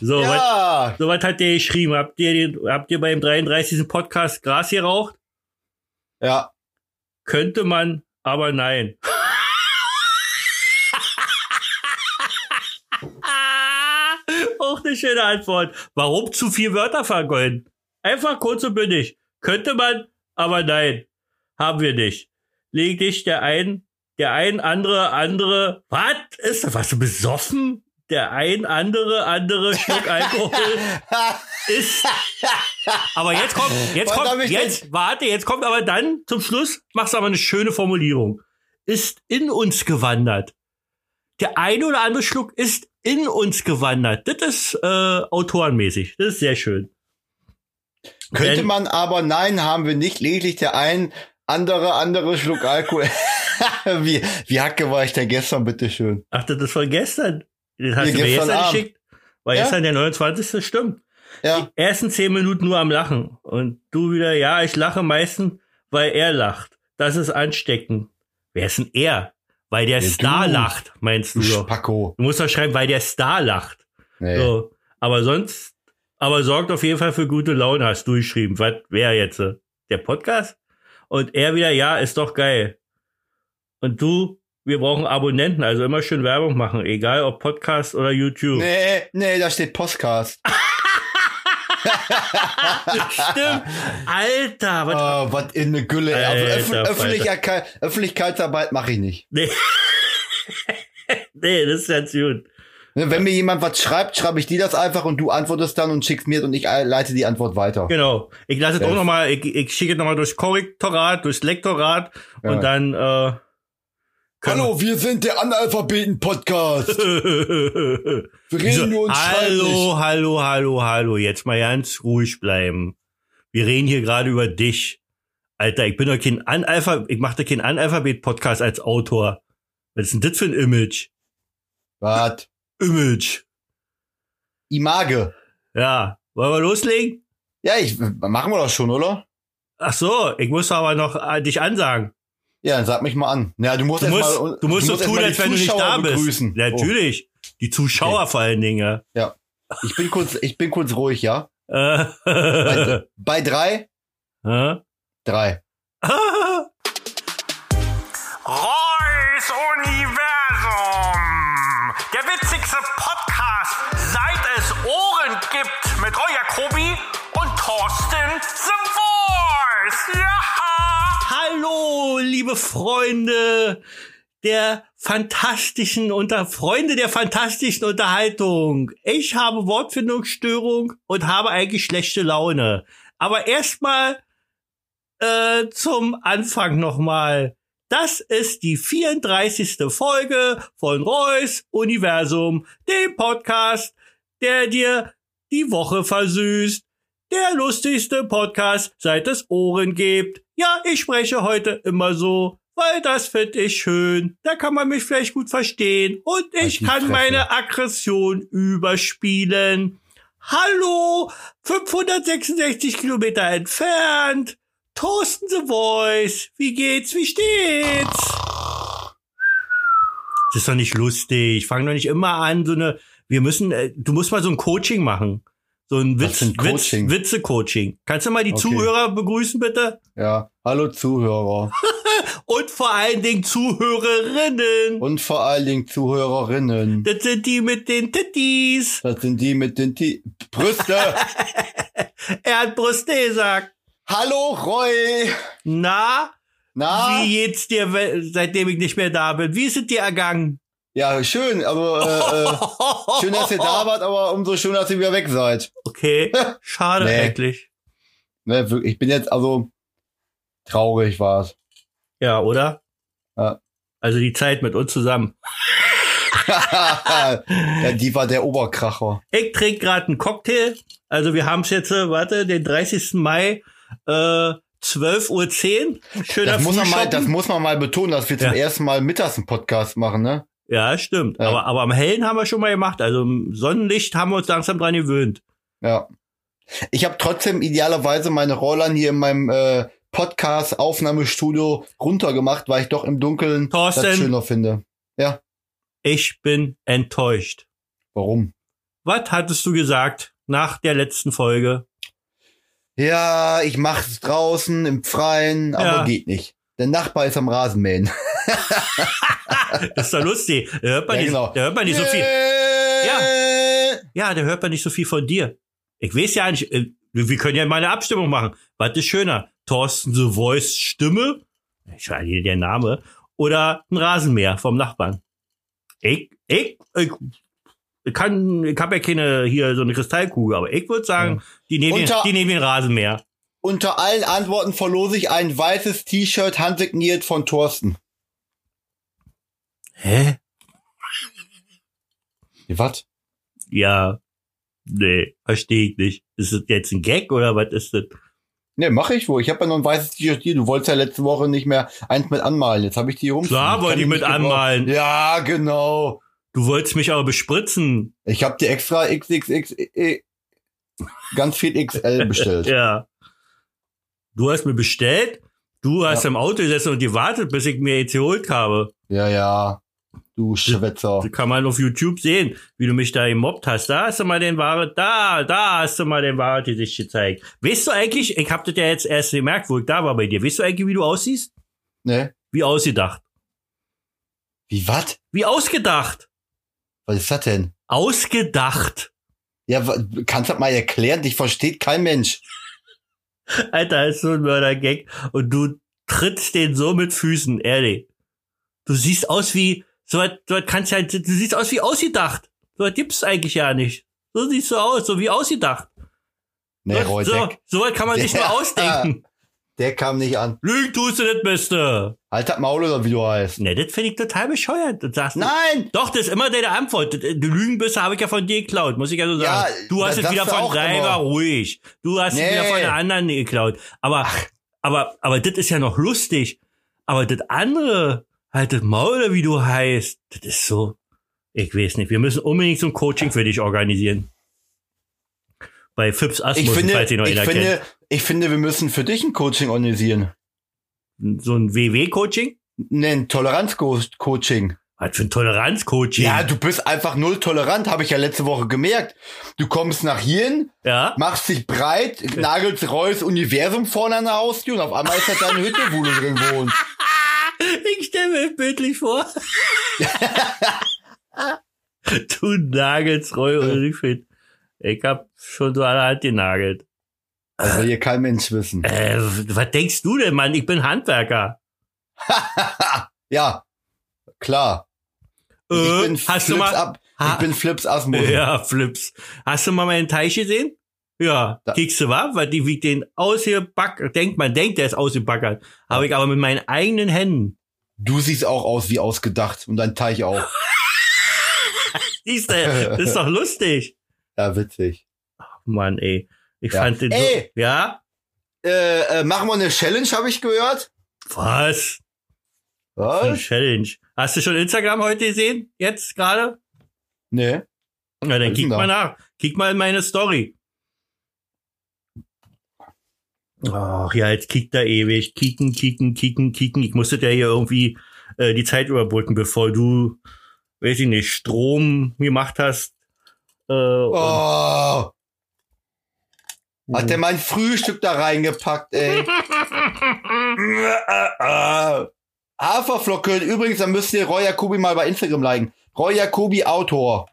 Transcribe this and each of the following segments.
So, was, Ja, so was hat der geschrieben? Habt ihr, den, habt ihr beim 33. Podcast Gras geraucht? ja. Könnte man, aber nein. Auch eine schöne Antwort. Warum zu viel Wörter vergolden? Einfach kurz und bündig. Könnte man, aber nein. Haben wir nicht. Lediglich der ein, der ein andere, andere, was ist das? Warst du besoffen? Der ein andere, andere Schluck Alkohol ist. Aber jetzt kommt, jetzt Was kommt, jetzt, warte, jetzt kommt aber dann zum Schluss, machst du aber eine schöne Formulierung. Ist in uns gewandert. Der eine oder andere Schluck ist in uns gewandert. Das ist äh, autorenmäßig. Das ist sehr schön. Könnte Denn- man aber, nein, haben wir nicht. Lediglich der ein andere, andere Schluck Alkohol. wie, wie hacke war ich denn gestern, bitteschön? Ach, das ist von gestern. Das hast Hier, du mir gestern Abend. geschickt. War Ja? gestern der 29. Stimmt. Ja, Ersten zehn Minuten nur am Lachen. Und du wieder, ja, ich lache meistens, weil er lacht. Das ist ansteckend. Wer ist denn er? Weil der Ja, Star du. lacht, meinst du du doch. Spacko. Du musst doch schreiben, weil der Star lacht. Nee. So. Aber sonst, aber sorgt auf jeden Fall für gute Laune, hast du geschrieben. Was wäre jetzt? Der Podcast? Und er wieder, ja, ist doch geil. Und du, wir brauchen Abonnenten, also immer schön Werbung machen, egal ob Podcast oder YouTube. Nee, nee, da steht Podcast. Stimmt. Alter, was, Oh, was in eine Gülle. ey. Also Öff Alter, Öffentlichkeit, Öffentlichkeitsarbeit mache ich nicht. nee. nee, das ist ganz gut. Ne, Wenn mir jemand was schreibt, schreibe ich dir das einfach und du antwortest dann und schickst mir und ich äh, leite die Antwort weiter. Genau. Ich lasse es auch nochmal, ich, ich schicke es nochmal durchs Korrektorat, durchs Lektorat Ja. und dann, äh, Hallo, wir sind der Analphabeten-Podcast. Wir reden nur schreiben hallo, hallo, hallo, hallo. Jetzt mal ganz ruhig bleiben. Wir reden hier gerade über dich. Alter, ich bin doch kein Analphabet, ich mache doch keinen Analphabet-Podcast als Autor. Was ist denn das für ein Image? Was? Image. Image. Ja. Wollen wir loslegen? Ja, ich, machen wir das schon, oder? Ach so, ich muss aber noch äh, dich ansagen. Ja, dann sag mich mal an. Ja, du musst Du musst, mal, du musst so erst tun, als wenn du nicht da bist. begrüßen. Oh. Natürlich. Die Zuschauer vor allen Dingen. Oh, ich bin kurz, ich bin kurz ruhig, ja? Äh, Bei, bei drei? Drei. Reus Universum. Der witzigste Podcast, liebe Freunde der fantastischen unter Freunde der fantastischen Unterhaltung. Ich habe Wortfindungsstörung und habe eigentlich schlechte Laune. Aber erstmal äh, zum Anfang nochmal. Das ist die 34. Folge von Reus Universum, dem Podcast, der dir die Woche versüßt. Der lustigste Podcast, seit es Ohren gibt. Ja, ich spreche heute immer so, weil das finde ich schön. Da kann man mich vielleicht gut verstehen. Und ich kann Fresse. meine Aggression überspielen. Hallo, 566 Kilometer entfernt. Thorsten The Voice. Wie geht's? Wie steht's? Das ist doch nicht lustig. Fang doch nicht immer an, so eine, wir müssen, äh, du musst mal so ein Coaching machen. So ein Witz, Witz, Coaching? Witze-Coaching. Kannst du mal die Okay. Zuhörer begrüßen, bitte? Ja. Hallo Zuhörer. Und vor allen Dingen Zuhörerinnen. Und vor allen Dingen Zuhörerinnen. Das sind die mit den Tittis. Das sind die mit den T Brüste. Er hat Brüste gesagt. Hallo Roy. Na, Na? wie geht's dir, seitdem ich nicht mehr da bin? Wie ist es dir ergangen? Ja, schön. Also äh, äh, schön, dass ihr da wart, aber umso schöner, dass ihr wieder weg seid. Okay, schade Nee. eigentlich. Ne, wirklich, ich bin jetzt also traurig war's. Ja, oder? Ja. Also die Zeit mit uns zusammen. ja, die war der Oberkracher. Ich trinke gerade einen Cocktail. Also wir haben es jetzt, äh, warte, den 30. Mai, äh, 12.10 Uhr. Schöner Das muss, man mal, das muss man mal betonen, dass wir zum Ja. ersten Mal mittags einen Podcast machen, ne? Ja, stimmt. Ja. Aber, aber am Hellen haben wir schon mal gemacht. Also im Sonnenlicht haben wir uns langsam dran gewöhnt. Ja. Ich habe trotzdem idealerweise meine Rollern hier in meinem äh, Podcast-Aufnahmestudio runtergemacht, weil ich doch im Dunkeln Thorsten. das schöner finde. Ja, Ich bin enttäuscht. warum? was hattest du gesagt nach der letzten Folge? Ja, ich mach's draußen im Freien, aber Ja. geht nicht. Der Nachbar ist am Rasenmähen. Das ist doch lustig. Da hört man, Ja, nicht, genau. da hört man nicht so viel. Ja. Ja, da hört man nicht so viel von dir. Ich weiß ja nicht, äh, wir können ja mal eine Abstimmung machen. Was ist schöner? Thorsten The Voice Stimme? Ich weiß nicht, der Name. Oder ein Rasenmäher vom Nachbarn? Ich, ich, ich, kann, ich habe ja keine hier so eine Kristallkugel, aber ich würde sagen, die nehmen, den, Unter- die nehmen den Rasenmäher. Unter allen Antworten verlose ich ein weißes T-Shirt handsigniert von Thorsten. Hä? Was? Ja. Nee, verstehe ich nicht. Ist das jetzt ein Gag oder was ist das? Ne, mach ich wohl. Ich habe ja noch ein weißes T-Shirt hier. Du wolltest ja letzte Woche nicht mehr eins mit anmalen. Jetzt habe ich die rum. Klar wollte ich mit anmalen. Ja, genau. Du wolltest mich aber bespritzen. Ich habe dir extra XXX äh, ganz viel XL bestellt. Ja. Du hast mir bestellt, du hast Ja. im Auto gesessen und gewartet, bis ich mir jetzt geholt habe. Ja, ja. Du Schwätzer. Das kann man auf YouTube sehen, wie du mich da gemobbt hast. Da hast du mal den Ware, da, da hast du mal den Ware Gesicht gezeigt. Weißt du eigentlich, ich hab das ja jetzt erst gemerkt, wo ich da war bei dir. Weißt du eigentlich, wie du aussiehst? Ne? Wie ausgedacht. Wie was? Wie ausgedacht. Was ist das denn? Ausgedacht. Ja, kannst du das mal erklären? Dich versteht kein Mensch. Alter, ist so ein Mördergag. Und du trittst den so mit Füßen, ehrlich. Du siehst aus wie, so was, so was kannst ja, du siehst aus wie ausgedacht. So was gibt's eigentlich ja nicht. So siehst du aus, so wie ausgedacht. Ne, so, so, der, so was kann man sich nur Ja. ausdenken. der kam nicht an. Lügen tust du das Beste. Halt das Maul oder wie du heißt. Ne, das finde ich total bescheuert. Das sagst du. Nein! Doch, das ist immer deine Antwort. Das- Du Lügenbisse habe ich ja von dir geklaut, muss ich ja so Ja, sagen. du hast es wieder du von mal ruhig. Du hast es Nee. wieder von den anderen geklaut. Aber, aber, aber das ist ja noch lustig. Aber das andere, halt das Maul, wie du heißt, das ist so, ich weiß nicht. Wir müssen unbedingt so ein Coaching für dich organisieren. Bei Fips Ich Asmus, finde, falls ihr noch ich einer kennt. finde, ich finde, wir müssen für dich ein Coaching organisieren. So ein WW-Coaching? Ne, ein Toleranz-Coaching. Was für ein Toleranz-Coaching? Ja, du bist einfach null tolerant, habe ich ja letzte Woche gemerkt. Du kommst nach hierhin, ja? machst dich breit, nagelst Reus Universum vorne an der Haustür und auf einmal ist da deine Hütte, wo du drin wohnst. Ich stelle mir bildlich vor. du nagelst Roy und ich ich hab schon so der Hand genagelt. Das will hier kein Mensch wissen. Äh, was denkst du denn, Mann? Ich bin Handwerker. ja, klar. Ich Äh, bin hast du Flips mal, ab. Ich Ha- bin Flips Asmus. ja, Flips. Hast du mal meinen Teich gesehen? Ja, Da- kriegst du wa? Weil die wie den ausgebackert, denkt, man denkt, der ist ausgebackert. Habe ich aber mit meinen eigenen Händen. Du siehst auch aus wie ausgedacht und dein Teich auch. Siehst du, das ist doch lustig. Ja, witzig. Mann, ey. Ich Ja. fand den Ey! so, ja? Äh, äh, machen wir eine Challenge, habe ich gehört. Was? Eine Was? Challenge. Hast du schon Instagram heute gesehen? Jetzt gerade? Nee. Na, dann Was kick mal nach. Kick mal in meine Story. Ach ja, jetzt kickt er ewig. Kicken, kicken, kicken, kicken. Ich musste ja hier irgendwie äh, die Zeit überbrücken, bevor du, weiß ich nicht, Strom gemacht hast. Äh, Oh, und, hat der mein Frühstück da reingepackt, ey. Haferflocken. Übrigens, dann müsst ihr Roy Jacobi mal bei Instagram liken. Roy Jacobi Autor.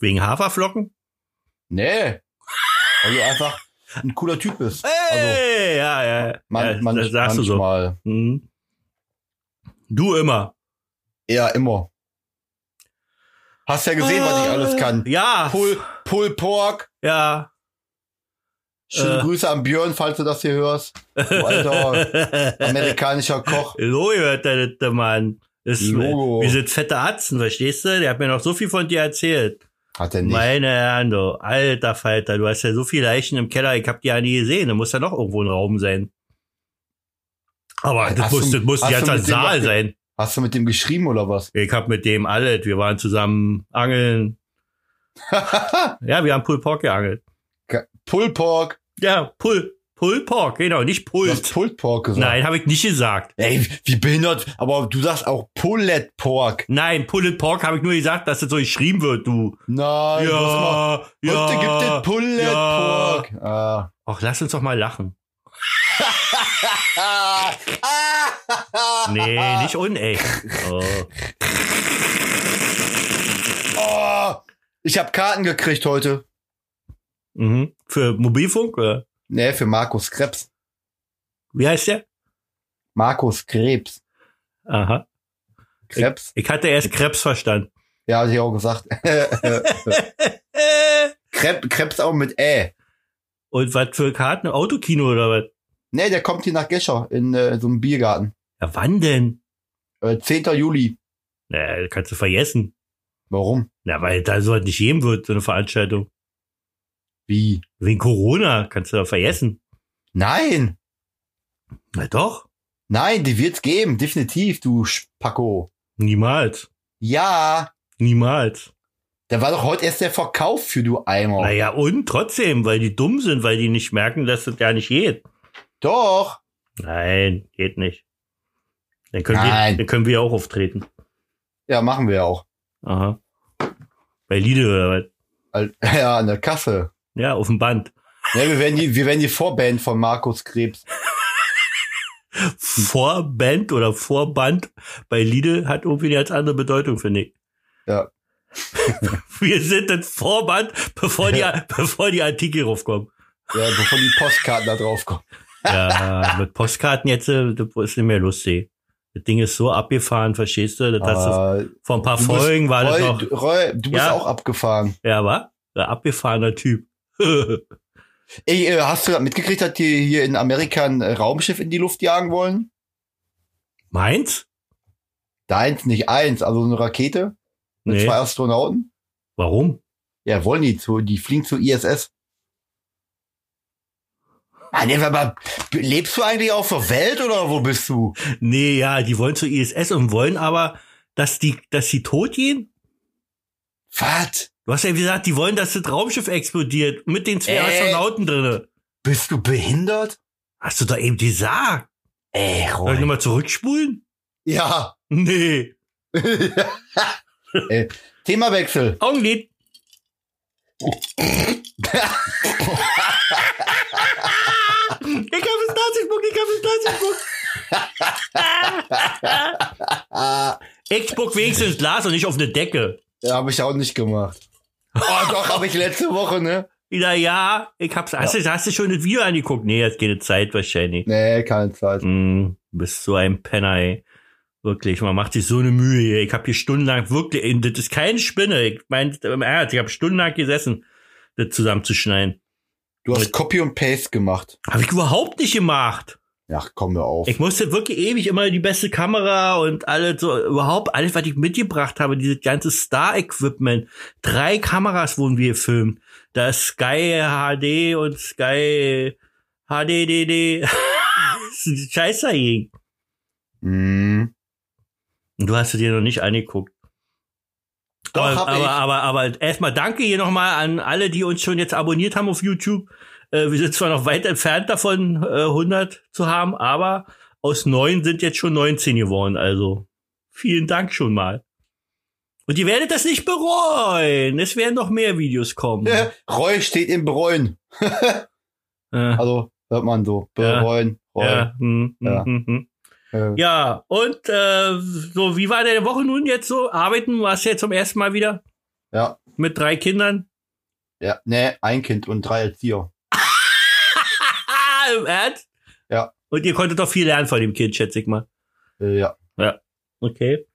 wegen Haferflocken? Nee. Du einfach ein cooler Typ. Also, Hey, ja, ja. man, ja man, das sagst du so. manchmal. Mhm. Du immer. Ja, immer. Hast ja gesehen, was ich alles kann. Ja. Pull, Pull Pork. Ja. Schöne Äh. Grüße an Björn, falls du das hier hörst. Du alter amerikanischer Koch. Logo hört der, der Mann. Ist, Logo. wir sind fette Atzen, verstehst du? Der hat mir noch so viel von dir erzählt. Hat er nicht. Meine Herren, du. Alter Falter, du hast ja so viele Leichen im Keller, ich hab die ja nie gesehen. Da muss ja noch irgendwo ein Raum sein. Aber das Hast muss, du- das muss jetzt ein dem Saal noch- sein. Hast du mit dem geschrieben oder was? Ich hab mit dem alles, wir waren zusammen angeln. Ja, wir haben Pull Pork geangelt. Pull Pork. Ja, Pull Pulled Pork, genau, nicht Du hast Pulled. Pulled Pork gesagt. Nein, habe ich nicht gesagt. Ey, wie behindert. Aber du sagst auch Pulled Pork. Nein, Pulled Pork habe ich nur gesagt, dass es so geschrieben wird, du. Nein, hast mal, Ja, ja. heute gibt es Pulled ja. Pork. Ah. Ach, lass uns doch mal lachen. Nee, nicht unecht. Oh. oh, ich habe Karten gekriegt heute. Mhm. Für Mobilfunk? Oder? Nee, für Markus Krebs. Wie heißt der? Markus Krebs. Aha. Krebs? Ich hatte erst Krebs verstanden. Ja, hatte ich auch gesagt. Krebs, Krebs auch mit Ä. Und was für Karten? Autokino oder was? Nee, der kommt hier nach Gescher in äh, so einem Biergarten. Ja, wann denn? Äh, 10. Juli. Na, kannst du vergessen. Warum? Na, weil da so was nicht geben wird, so eine Veranstaltung. Wie? Wegen Corona kannst du da vergessen. Nein! Na doch. Nein, die wird's geben, definitiv, du Spacko. Niemals. Ja, Niemals. da war doch heute erst der Verkauf für du Eimer. Naja, und trotzdem, weil die dumm sind, weil die nicht merken, dass das ja nicht geht. Doch. Nein, geht nicht. Dann können, Nein. Wir, dann können wir auch auftreten. Ja, machen wir auch. Aha. Bei Lidl oder was? Ja, an der Kasse. Ja, auf dem Band. Ja, wir werden die, wir werden die Vorband von Markus Krebs. Vorband oder Vorband bei Lidl hat irgendwie eine ganz andere Bedeutung, finde ich. Ja. Wir sind das Vorband, bevor die, bevor die Artikel raufkommen. Ja, bevor die Postkarten da drauf kommen. Ja, mit Postkarten jetzt, äh, das ist nicht mehr lustig. Das Ding ist so abgefahren, verstehst du? Das hast du, vor ein paar du bist- Folgen war das Roy, noch. du, Roy, du bist Ja. auch abgefahren. Ja, war? Abgefahrener Typ. Ey, äh, hast du mitgekriegt, dass die hier in Amerika ein äh, Raumschiff in die Luft jagen wollen? Meins? Deins, nicht eins, also eine Rakete mit Nee. zwei Astronauten. Warum? Ja, wollen die zu, die fliegen zur ISS. Ah, nee, aber lebst du eigentlich auf der Welt oder wo bist du? Nee, ja, die wollen zur ISS und wollen aber, dass die, dass sie tot gehen? Was? Du hast ja gesagt, die wollen, dass das Raumschiff explodiert mit den zwei Äh. Astronauten drinne. Bist du behindert? Hast du doch eben gesagt. Ey, Soll ich Roy. nochmal zurückspulen? Ja. Nee. Ey, Themawechsel. Augenlid. Ich habe es Nazi-Spuck, ich habe es Nazi-Spuck. Ich spuck wenigstens ins Glas und nicht auf eine Decke. ja, habe ich auch nicht gemacht. Oh, doch, habe ich letzte Woche, ne? Wieder ja, ich hab's. Hast, du, hast du schon das Video angeguckt? Nee, hat keine Zeit wahrscheinlich. Nee, keine Zeit. Mm, du bist so ein Penner, ey. Wirklich, man macht sich so eine Mühe hier. Ich habe hier stundenlang wirklich, ey, das ist keine Spinne. Ich meine, im Ernst, ich habe stundenlang gesessen, das zusammenzuschneiden. Du hast Copy und Paste gemacht. Habe ich überhaupt nicht gemacht. Ja, komm mir auf. Ich musste wirklich ewig immer die beste Kamera und alles so, überhaupt alles, was ich mitgebracht habe, dieses ganze Star-Equipment. Drei Kameras wurden wir gefilmt. Da ist Sky HD und Sky HDDD. Scheiße dagegen. Mhm. Und du hast es dir noch nicht angeguckt. Doch, aber, aber, aber, aber erstmal danke hier nochmal an alle, die uns schon jetzt abonniert haben auf YouTube. Äh, wir sind zwar noch weit entfernt davon, äh, 100 zu haben, aber aus neun sind jetzt schon 19 geworden. Also vielen Dank schon mal. Und ihr werdet das nicht bereuen. Es werden noch mehr Videos kommen. Roy steht im Bereuen. Äh, Also, hört man so. Ja. Bereuen. Ja, hm, hm, Ja. hm, hm. Ja, und äh, so, wie war deine Woche nun jetzt so? Arbeiten warst du jetzt zum ersten Mal wieder ja. mit drei Kindern? Ja. Nee, ein Kind und drei Erzieher. Im Ernst? Ja. Und ihr konntet doch viel lernen von dem Kind, schätze ich mal. Äh, ja. Okay.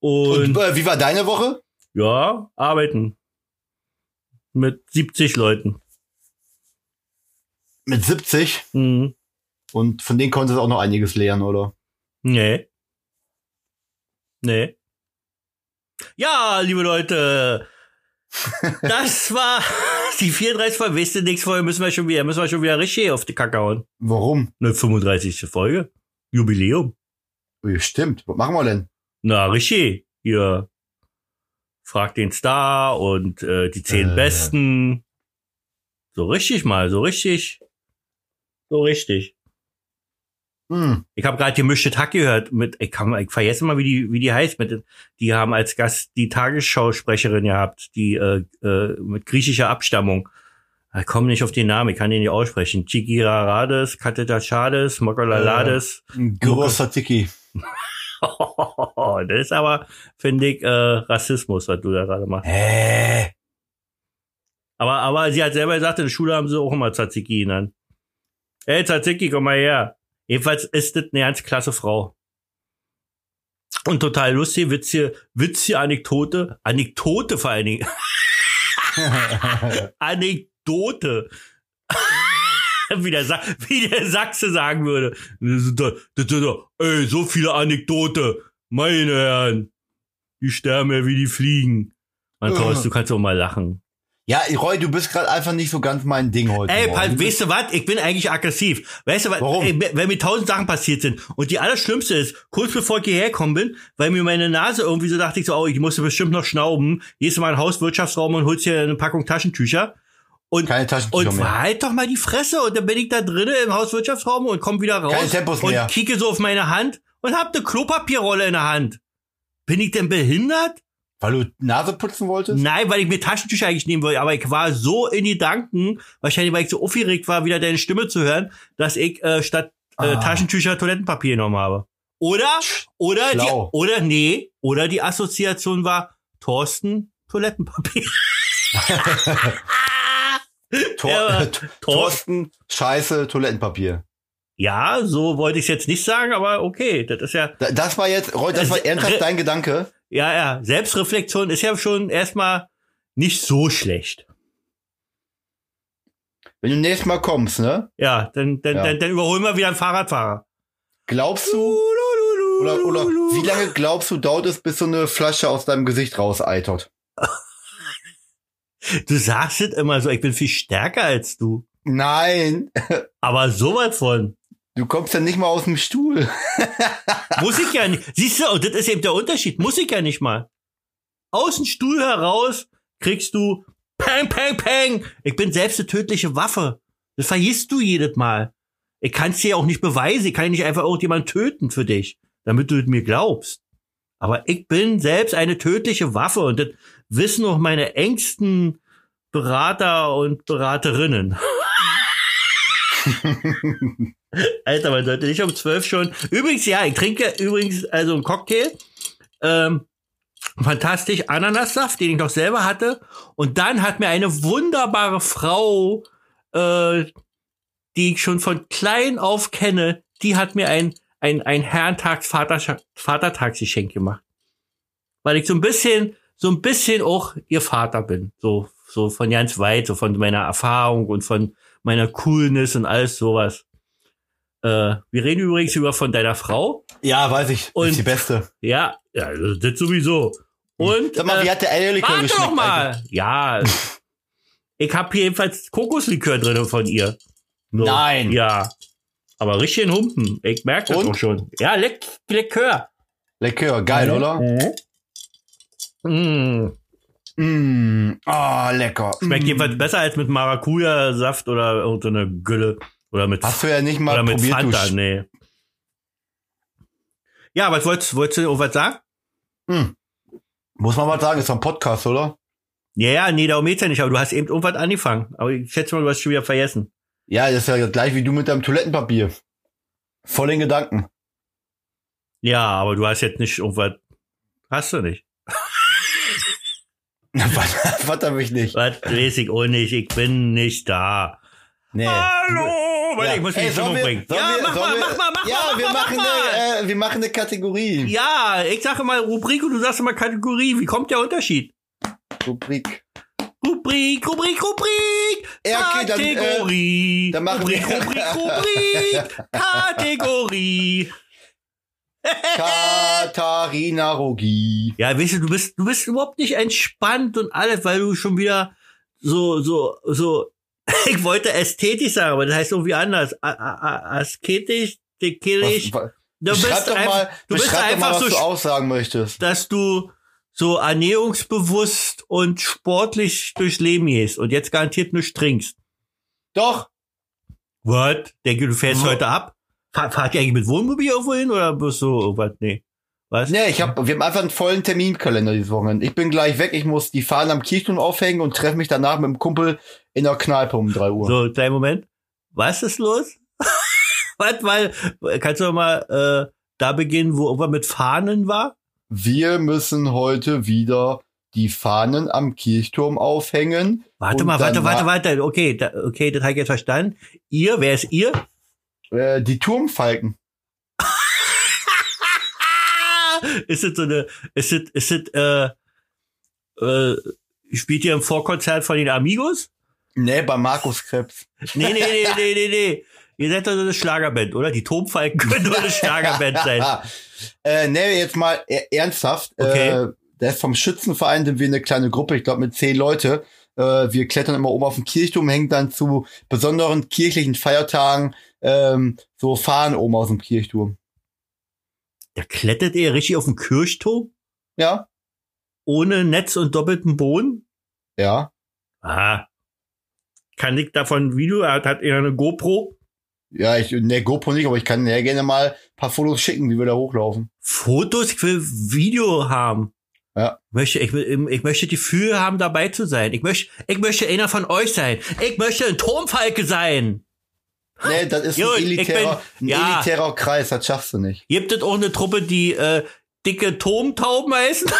Und, Und, äh, wie war deine Woche? ja, arbeiten. Mit 70 Leuten. Mit 70. Hm. Und von denen konntest du auch noch einiges lernen, oder? Nee. Nee. Ja, liebe Leute. Das war die 34 Folge. Wisst ihr nichts vorher müssen wir schon wieder, müssen wir schon wieder richtig auf die Kacke hauen. Warum? Eine 35. Folge. Jubiläum. Ui, stimmt. Was machen wir denn? Na, richtig. Hier. Frag den Star und äh, die zehn Äh. Besten. So richtig mal, so richtig. So richtig. Hm. Ich habe gerade die Mischte Tag gehört mit, ich, kann, ich vergesse mal, wie die, wie die heißt. Mit, die haben als Gast die Tagesschausprecherin gehabt, die äh, äh, mit griechischer Abstammung. Ich komme nicht auf den Namen, ich kann den nicht aussprechen. Chikirarades, Katetachades, Mokolalades. Großer Tiki. das ist aber, finde ich, äh, Rassismus, was du da gerade machst. Hä? Aber, aber sie hat selber gesagt, in der Schule haben sie auch immer Tzatziki genannt. Hey, Tzatziki, komm mal her. Jedenfalls ist das eine ganz klasse Frau. Und total lustig, witzige, witzige Anekdote. Anekdote vor allen Dingen. Anekdote. wie, der Sa wie der Sachse sagen würde. Ey, so viele Anekdote. Meine Herren. Die sterben ja wie die Fliegen. Man, Thorsten, du kannst auch mal lachen. Ja, Roy, du bist gerade einfach nicht so ganz mein Ding heute. Ey. Paul, weißt du was? Ich bin eigentlich aggressiv. Weißt du was? Warum? Ey, wenn mir tausend Sachen passiert sind und die allerschlimmste ist, kurz bevor ich hierher gekommen bin, weil mir meine Nase irgendwie so dachte ich so, oh, ich musste bestimmt noch schnauben, gehst du mal in den Hauswirtschaftsraum und holst dir eine Packung Taschentücher. Und, Keine Taschentücher und mehr. halt doch mal die Fresse und dann bin ich da drinnen im Hauswirtschaftsraum und komm wieder raus Keine Tempos und mehr. kicke so auf meine Hand und hab eine Klopapierrolle in der Hand. Bin ich denn behindert? Weil du Nase putzen wolltest? Nein, weil ich mir Taschentücher eigentlich nehmen wollte, aber ich war so in die Gedanken, wahrscheinlich weil ich so aufgeregt war, wieder deine Stimme zu hören, dass ich äh, statt äh, Ah. Taschentücher Toilettenpapier genommen habe. Oder, oder die, oder nee, oder die Assoziation war Thorsten Toilettenpapier. Tor Ja. Thorsten, Scheiße, Toilettenpapier. Ja, so wollte ich es jetzt nicht sagen, aber okay, das ist ja, Da- Das war jetzt, Roy, das war ernsthaft Re- dein Gedanke. ja, ja, Selbstreflexion ist ja schon erstmal nicht so schlecht. Wenn du nächstes Mal kommst, ne? Ja, dann, dann, Ja. dann, dann überholen wir wieder einen Fahrradfahrer. Glaubst du, oder, oder wie lange glaubst du, dauert es, bis so eine Flasche aus deinem Gesicht rauseitert? Du sagst es immer so, ich bin viel stärker als du. Nein, Aber sowas von. Du kommst ja nicht mal aus dem Stuhl. Muss ich ja nicht. Siehst du, und das ist eben der Unterschied. Muss ich ja nicht mal. Aus dem Stuhl heraus kriegst du Peng, Peng, Peng. Ich bin selbst eine tödliche Waffe. Das vergisst du jedes Mal. Ich kann es dir auch nicht beweisen. Ich kann nicht einfach irgendjemand töten für dich, damit du mir glaubst. Aber ich bin selbst eine tödliche Waffe und das wissen auch meine engsten Berater und Beraterinnen. Alter, man sollte nicht um zwölf schon. Übrigens, ja, ich trinke übrigens also einen Cocktail. Ähm, fantastisch Ananassaft, den ich noch selber hatte. Und dann hat mir eine wunderbare Frau, äh, die ich schon von klein auf kenne, die hat mir ein, ein, ein Herrentags Vater, Vatertagsgeschenk gemacht. Weil ich so ein bisschen, so ein bisschen auch ihr Vater bin. So, so von ganz weit, so von meiner Erfahrung und von meiner Coolness und alles sowas. Äh, wir reden übrigens über von deiner Frau. Ja, weiß ich. Und- ist die beste. Ja, ja, das sowieso. Und Sag mal, äh, wie hat der Eierlikör warte geschmeckt? doch mal. Ja, ich habe hier jedenfalls Kokoslikör drin von ihr. So, Nein. Ja, aber richtig in Humpen. Ich merke das Und? auch schon. Ja, Leck, Likör. Likör, geil, oder? Mm. Mm, ah, lecker. Schmeckt Mm. jedenfalls besser als mit Maracuja-Saft oder irgendeine Gülle. Oder mit, Hast du ja nicht mal oder mit probiert, Fanta, du. nee. Ja, was wolltest, wolltest du irgendwas sagen? Hm. Muss man mal sagen, ist doch ein Podcast, oder? Ja, ja, nee, darum geht's ja nicht, aber du hast eben irgendwas angefangen. Aber ich schätze mal, du hast schon wieder vergessen. Ja, das ist ja gleich wie du mit deinem Toilettenpapier. Voll in Gedanken. Ja, aber du hast jetzt nicht irgendwas. Hast du nicht. was, was hab ich nicht? Was weiß ich auch nicht. Ich bin nicht da. Nee. Hallo! Ja. ich muss mich in Stimmung wir- bringen. Ja, wir- mach mal, wir- mach mal, mach Ja, mal, wir mach machen, mal. eine, äh, wir machen eine Kategorie. Ja, ich sage mal Rubrik und du sagst immer Kategorie. Wie kommt der Unterschied? Rubrik. Rubrik, Rubrik, Rubrik. Ja, okay, dann, äh, Kategorie. dann machen Rubrik, wir- Rubrik, Rubrik. Kategorie. Katharina Rogi. Ja, weißt du, du bist, du bist überhaupt nicht entspannt und alles, weil du schon wieder so, so, so, ich wollte ästhetisch sagen, aber das heißt irgendwie anders. A, a, a, asketisch, dekelisch. Was- Du bist, doch mal, du bist doch mal, einfach was so, du aussagen möchtest. dass du so ernährungsbewusst und sportlich durchs Leben gehst und jetzt garantiert nicht trinkst. Doch, What? Denke, du fährst Wo- heute ab? Fahr, fahrt ihr eigentlich mit Wohnmobil irgendwo hin oder bist du irgendwas? Nee. Was? Nee, ich hab, wir haben einfach einen vollen Terminkalender dieses Wochenende. Ich bin gleich weg, ich muss die Fahnen am Kirchturm aufhängen und treffe mich danach mit dem Kumpel in der Kneipe um drei Uhr. So, kleinen Moment. Was ist los? Was? Weil, kannst du mal äh, da beginnen, wo irgendwas mit Fahnen war? Wir müssen heute wieder die Fahnen am Kirchturm aufhängen. Warte mal, warte, warte, warte. Okay, da, okay, das habe ich jetzt verstanden. Ihr, wer ist ihr? Äh, die Turmfalken. Ist es so eine, ist es, ist es, äh, äh, spielt ihr im Vorkonzert von den Amigos? Nee, bei Markus Krebs. Nee, nee, nee, nee, nee, nee. Ihr seid doch so eine Schlagerband, oder? Die Turmfalken können nur eine Schlagerband sein. äh, nee, jetzt mal e- ernsthaft. Okay. Äh, der ist vom Schützenverein sind wir eine kleine Gruppe, ich glaube mit zehn Leute. Äh, wir klettern immer oben auf den Kirchturm, hängen dann zu besonderen kirchlichen Feiertagen ähm, so Fahnen oben aus dem Kirchturm. Da klettert ihr richtig auf den Kirchturm? Ja, Ohne Netz und doppelten Boden? ja. Ah. Kann ich davon ein Video? Hat, hat er eine GoPro? Ja, ich, ne, GoPro nicht, aber ich kann ja gerne mal ein paar Fotos schicken, wie wir da hochlaufen. Fotos? Ich will Video haben. Ja. Ich möchte, ich, ich möchte die Gefühl haben, dabei zu sein. Ich möchte, ich möchte einer von euch sein. Ich möchte ein Turmfalke sein. Nee, das ist Gut, ein elitärer, bin- ein ja. elitärer Kreis, das schaffst du nicht. Gibt es auch eine Truppe, die äh, dicke Turmtauben heißen?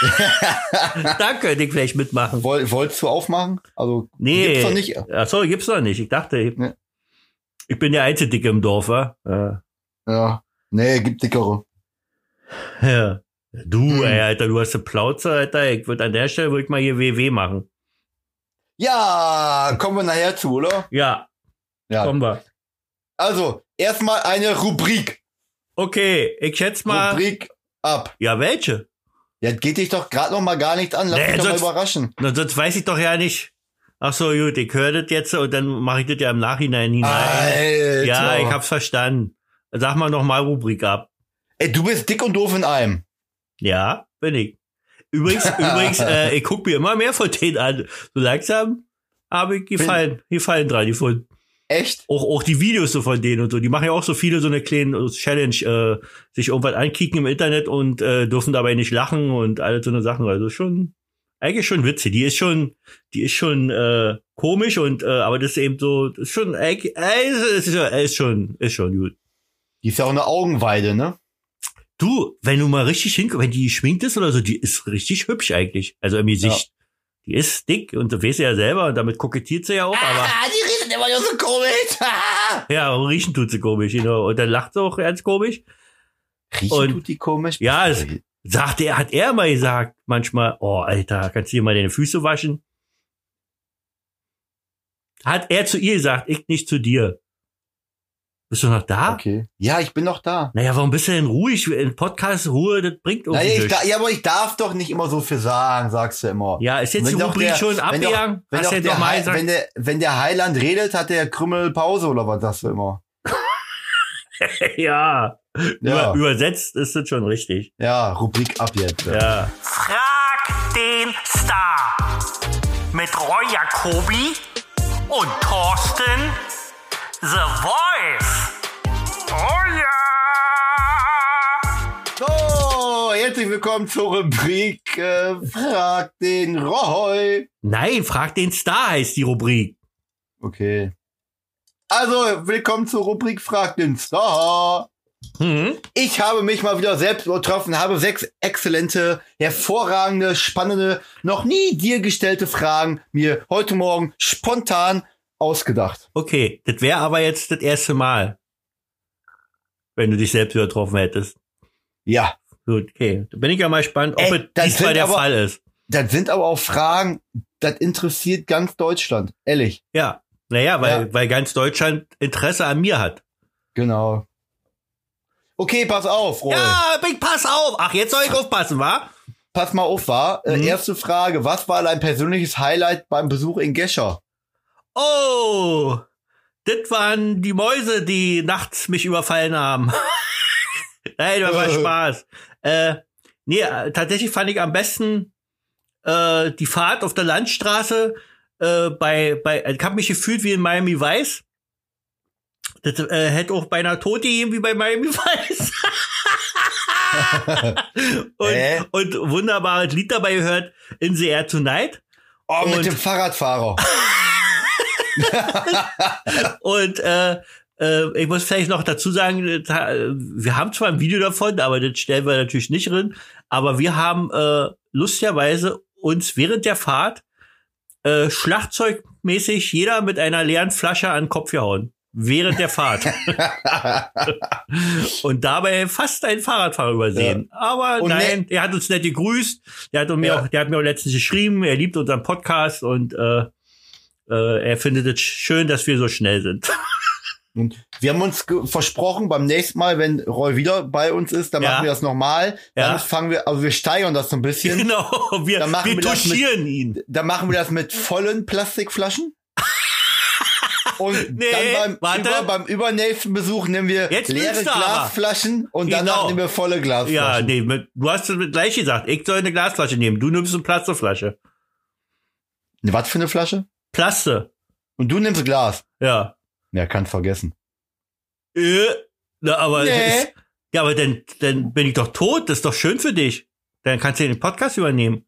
da könnte ich vielleicht mitmachen. Woll, wolltest du aufmachen? Also, Nee. gibt's doch nicht. Ach so, gibt's noch nicht. Ich dachte, ich, Nee. ich bin der einzige Dicke im Dorf, wa? Ja. Ja. Nee, gibt dickere. ja. Du, Hm. ey, Alter, du hast eine Plauze, Alter. Ich würde an der Stelle würde ich mal hier WW machen. Ja, kommen wir nachher zu, oder? Ja, Ja. kommen wir. Also, erstmal eine Rubrik. Okay, ich schätze mal. Rubrik ab. Ja, welche? Ja, geht dich doch gerade noch mal gar nichts an. Lass Nee, dich doch mal sonst- überraschen. Na, sonst weiß ich doch ja nicht. Ach so, gut, ich höre das jetzt und dann mache ich das ja im Nachhinein hinein. Alter. Ja, ich hab's verstanden. Sag mal noch mal Rubrik ab. Ey, du bist dick und doof in einem. Ja, bin ich. Übrigens, übrigens, äh, ich guck mir immer mehr von denen an. So langsam habe ich gefallen, gefallen dran gefunden. Echt? Auch, auch die Videos so von denen und so. Die machen ja auch so viele so eine kleine Challenge, äh, sich irgendwas ankicken im Internet und äh, dürfen dabei nicht lachen und all so eine Sachen. Also schon, eigentlich schon witzig. Die ist schon, die ist schon äh, komisch und äh, aber das ist eben so, das ist schon, äh, ist, ist, ist schon, ist schon gut. Die ist ja auch eine Augenweide, ne? Du, wenn du mal richtig hinguckst, wenn die geschminkt ist oder so, die ist richtig hübsch eigentlich. Also im Gesicht. Die ist dick und du weißt ja selber und damit kokettiert sie ja auch, aber Ah, die redet immer nur so komisch. ja, riechen tut sie komisch, genau. Und dann lacht sie auch ganz komisch. Riechen Und- tut die komisch? Ja, das sagt er, hat er mal gesagt, manchmal, oh, Alter, kannst du dir mal deine Füße waschen? Hat er zu ihr gesagt, ich nicht zu dir. Bist du noch da? Okay. Ja, ich bin noch da. Naja, warum bist du denn ruhig? Ein Podcast, Ruhe, das bringt Naja, irgendwie ich da, nichts. ja, aber ich darf doch nicht immer so viel sagen, sagst du immer. Ja, ist jetzt Wenn die Rubrik der- schon wenn abgegangen? Wenn, Hast doch ja mal gesagt? wenn, der, wenn der Heiland redet, hat der Krümmel Pause oder was sagst du immer? ja. Ja. Über, übersetzt ist das schon richtig. Ja, Rubrik ab jetzt. Ja. Frag den Star. Mit Roy Jacobi und Thorsten The Voice. Oh ja! So, herzlich willkommen zur Rubrik äh, Frag den Roy. Nein, frag den Star heißt die Rubrik. Okay. Also, willkommen zur Rubrik Frag den Star. Hm? Ich habe mich mal wieder selbst übertroffen, habe sechs exzellente, hervorragende, spannende, noch nie dir gestellte Fragen mir heute Morgen spontan ausgedacht. Okay, das wäre aber jetzt das erste Mal, wenn du dich selbst übertroffen hättest. Ja, Gut, okay. Da bin ich ja mal gespannt, ob Ey, es das diesmal der aber- Fall ist. das sind aber auch Fragen, das interessiert ganz Deutschland. Ehrlich. Ja. Naja, weil, Ja. weil ganz Deutschland Interesse an mir hat. Genau. Okay, pass auf, Roy. Ja, Big, pass auf. Ach, jetzt soll ich aufpassen, wa? Pass mal auf, war. Äh, Mhm. erste Frage. Was war dein persönliches Highlight beim Besuch in Gescher? Oh, das waren die Mäuse, die nachts mich überfallen haben. Nein, das war Äh. Spaß. Äh, nee, äh, tatsächlich fand ich am besten äh, die Fahrt auf der Landstraße äh, bei, bei, ich habe mich gefühlt wie in Miami Vice. das äh, hätte auch beinahe tot gegeben, wie bei Miami Vice. und, Hä? und wunderbares Lied dabei gehört, In the Air Tonight. Oh, Und- mit dem Fahrradfahrer. Und äh, äh, ich muss vielleicht noch dazu sagen, äh, wir haben zwar ein Video davon, aber das stellen wir natürlich nicht drin. Aber wir haben äh, lustigerweise uns während der Fahrt äh, schlagzeugmäßig jeder mit einer leeren Flasche an den Kopf gehauen. Während der Fahrt. und dabei fast einen Fahrradfahrer übersehen. Aber Und nein, er hat uns nett gegrüßt. Der hat, mir Ja. auch, der hat mir auch letztens geschrieben, er liebt unseren Podcast und äh, äh, er findet es schön, dass wir so schnell sind. Und wir haben uns versprochen, beim nächsten Mal, wenn Roy wieder bei uns ist, dann Ja. machen wir das nochmal. Dann Ja. fangen wir, also wir steigern das so ein bisschen. Genau, wir, Dann machen wir wir das mit- touchieren ihn. Dann machen wir das mit vollen Plastikflaschen. Und Nee, dann beim, warte. über, beim übernächsten Besuch nehmen wir Jetzt leere du aber. Glasflaschen und Genau. danach nehmen wir volle Glasflaschen. Ja, nee, mit, du hast es gleich gesagt, ich soll eine Glasflasche nehmen. Du nimmst eine Plastikflasche. Ne, Was für eine Flasche? Plaste. Und du nimmst Glas. Ja. Ja, kannst vergessen. Äh, na, aber, Nee. ist, ja, aber dann, dann bin ich doch tot. Das ist doch schön für dich. Dann kannst du den Podcast übernehmen.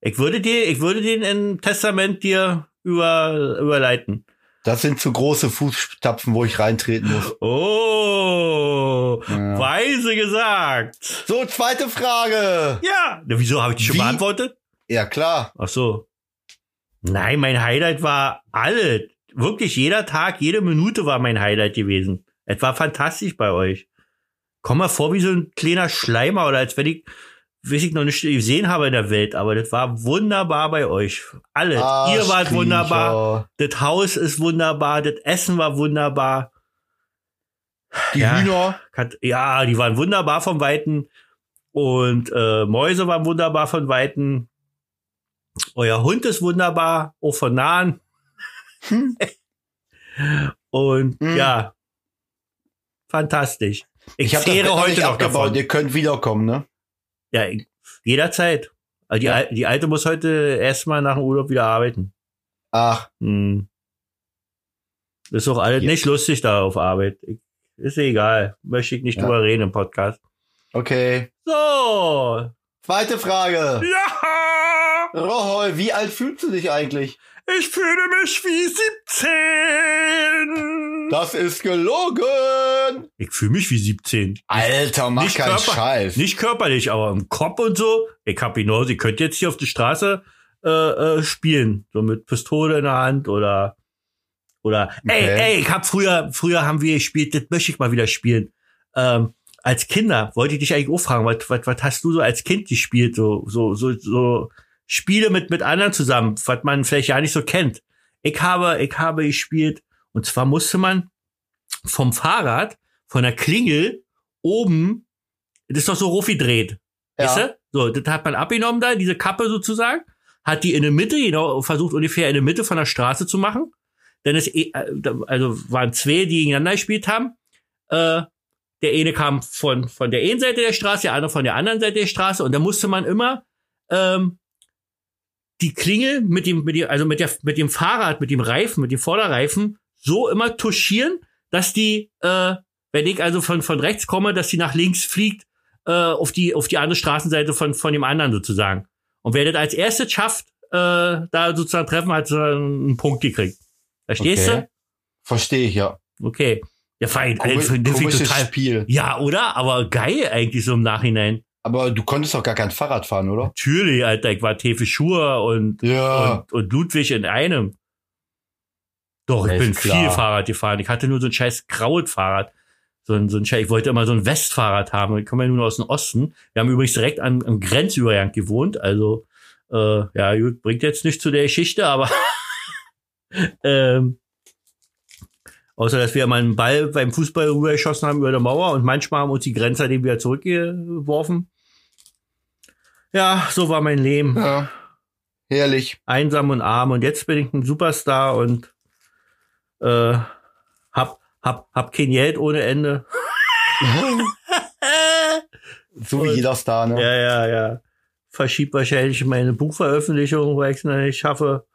Ich würde dir, ich würde den im Testament dir über, überleiten. Das sind zu große Fußstapfen, wo ich reintreten muss. Oh, Ja. weise gesagt. So, zweite Frage. Ja. Wieso habe ich die schon Wie? beantwortet? Ja, klar. Ach so. Nein, mein Highlight war alle. Wirklich jeder Tag, jede Minute war mein Highlight gewesen. Es war fantastisch bei euch. Komm mal vor wie so ein kleiner Schleimer oder als wenn ich, weiß ich noch nicht gesehen habe in der Welt, aber das war wunderbar bei euch. Alles. Ah, Ihr wart Arschkriecher. wunderbar. Das Haus ist wunderbar. Das Essen war wunderbar. Die Ja. Hühner. Hat, ja, die waren wunderbar vom Weiten. Und äh, Mäuse waren wunderbar von Weiten. Euer Hund ist wunderbar, auch von nahen. Hm. Und Hm. ja, fantastisch. Ich, Ich habe heute noch abgebaut. davon. Ihr könnt wiederkommen, ne? Ja, jederzeit. Also die, Ja. Al- die Alte muss heute erstmal nach dem Urlaub wieder arbeiten. Ach, Hm. Ist doch alles Ja. nicht lustig da auf Arbeit. Ich, ist egal. Möchte ich nicht Ja. drüber reden im Podcast. okay. So. Zweite Frage. Ja. Rohol, wie alt fühlst du dich eigentlich? Ich fühle mich wie 17. Das ist gelogen. Ich fühle mich wie 17. Alter, mach Nicht keinen Körper- Scheiß. Nicht körperlich, aber im Kopf und so. Ich hab hinaus, ich könnte jetzt hier auf der Straße äh, äh, spielen. So mit Pistole in der Hand oder oder ey, Okay. ey, ich hab früher, früher haben wir gespielt, das möchte ich mal wieder spielen. Ähm, als Kinder wollte ich dich eigentlich auch fragen, was, was, was hast du so als Kind gespielt? So, so, so, so Spiele mit, mit anderen zusammen, was man vielleicht ja nicht so kennt. Ich habe, ich habe gespielt, und zwar musste man vom Fahrrad, von der Klingel oben, das ist doch so Rofi dreht. Ja. Weißt du? So, das hat man abgenommen da, diese Kappe sozusagen, hat die in der Mitte, genau, versucht ungefähr in der Mitte von der Straße zu machen. Denn es, äh, also waren zwei, die gegeneinander gespielt haben. Äh, der eine kam von, von der einen Seite der Straße, der andere von der anderen Seite der Straße. Und da musste man immer ähm, die Klingel mit dem, mit dem, also mit der, mit dem Fahrrad, mit dem Reifen, mit dem Vorderreifen so immer touchieren, dass die, äh, wenn ich also von, von rechts komme, dass die nach links fliegt, äh, auf die, auf die andere Straßenseite von, von dem anderen sozusagen. Und wer das als erstes schafft, äh, da sozusagen treffen, hat so einen Punkt gekriegt. Verstehst Okay. Verstehe ich, ja. du? Okay. Ja, fein. Komi Äh, komisches total. Spiel. Ja, oder? Aber geil eigentlich so im Nachhinein. Aber du konntest doch gar kein Fahrrad fahren, oder? Natürlich, Alter, ich war Tefe Schur und, Ja. und, und Ludwig in einem. Doch, ich bin klar. viel Fahrrad gefahren. Ich hatte nur so ein scheiß graues Fahrrad. So ein, so ein scheiß, ich wollte immer so ein Westfahrrad haben. Ich komme ja nur aus dem Osten. Wir haben übrigens direkt am, am Grenzübergang gewohnt. Also, äh, ja, gut, bringt jetzt nicht zu der Geschichte, aber ähm, außer dass wir mal einen Ball beim Fußball rübergeschossen haben über der Mauer und manchmal haben uns die Grenzer den wieder zurückgeworfen. Ja, so war mein Leben ja. Herrlich. einsam und arm und jetzt bin ich ein Superstar und äh, hab, hab, hab kein Geld ohne Ende. so wie Und- jeder Star, ne? Ja, ja, ja. Verschiebt wahrscheinlich meine Buchveröffentlichung, weil ich es noch nicht schaffe.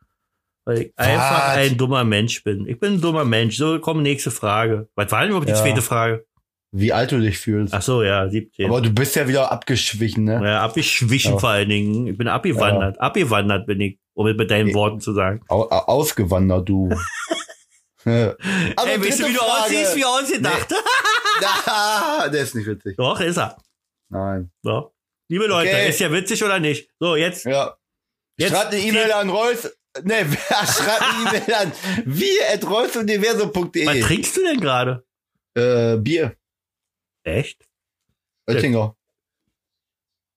Weil ich einfach Was? einfach ein dummer Mensch bin. Ich bin ein dummer Mensch. So, komm, nächste Frage. Was war denn überhaupt die Ja. zweite Frage? Wie alt du dich fühlst. Ach so, ja, 17. Aber du bist ja wieder abgeschwichen, ne? ja, abgeschwichen Ja. vor allen Dingen. Ich bin abgewandert. Abgewandert bin ich, um es mit deinen Nee. Worten zu sagen. Au au- ausgewandert, du. Ja. also, Ey, weißt du, wie du Frage. aussiehst, wie ausgedacht? Ah, der ist nicht witzig. Doch, ist er. Nein. So. Liebe Leute, Okay. ist ja witzig oder nicht? So, jetzt. Ja. Jetzt- Schreibt eine E-Mail an Reus. Ne, schreibt eine E-Mail an at Was trinkst du denn gerade? Äh, Bier. Echt? Oettinger.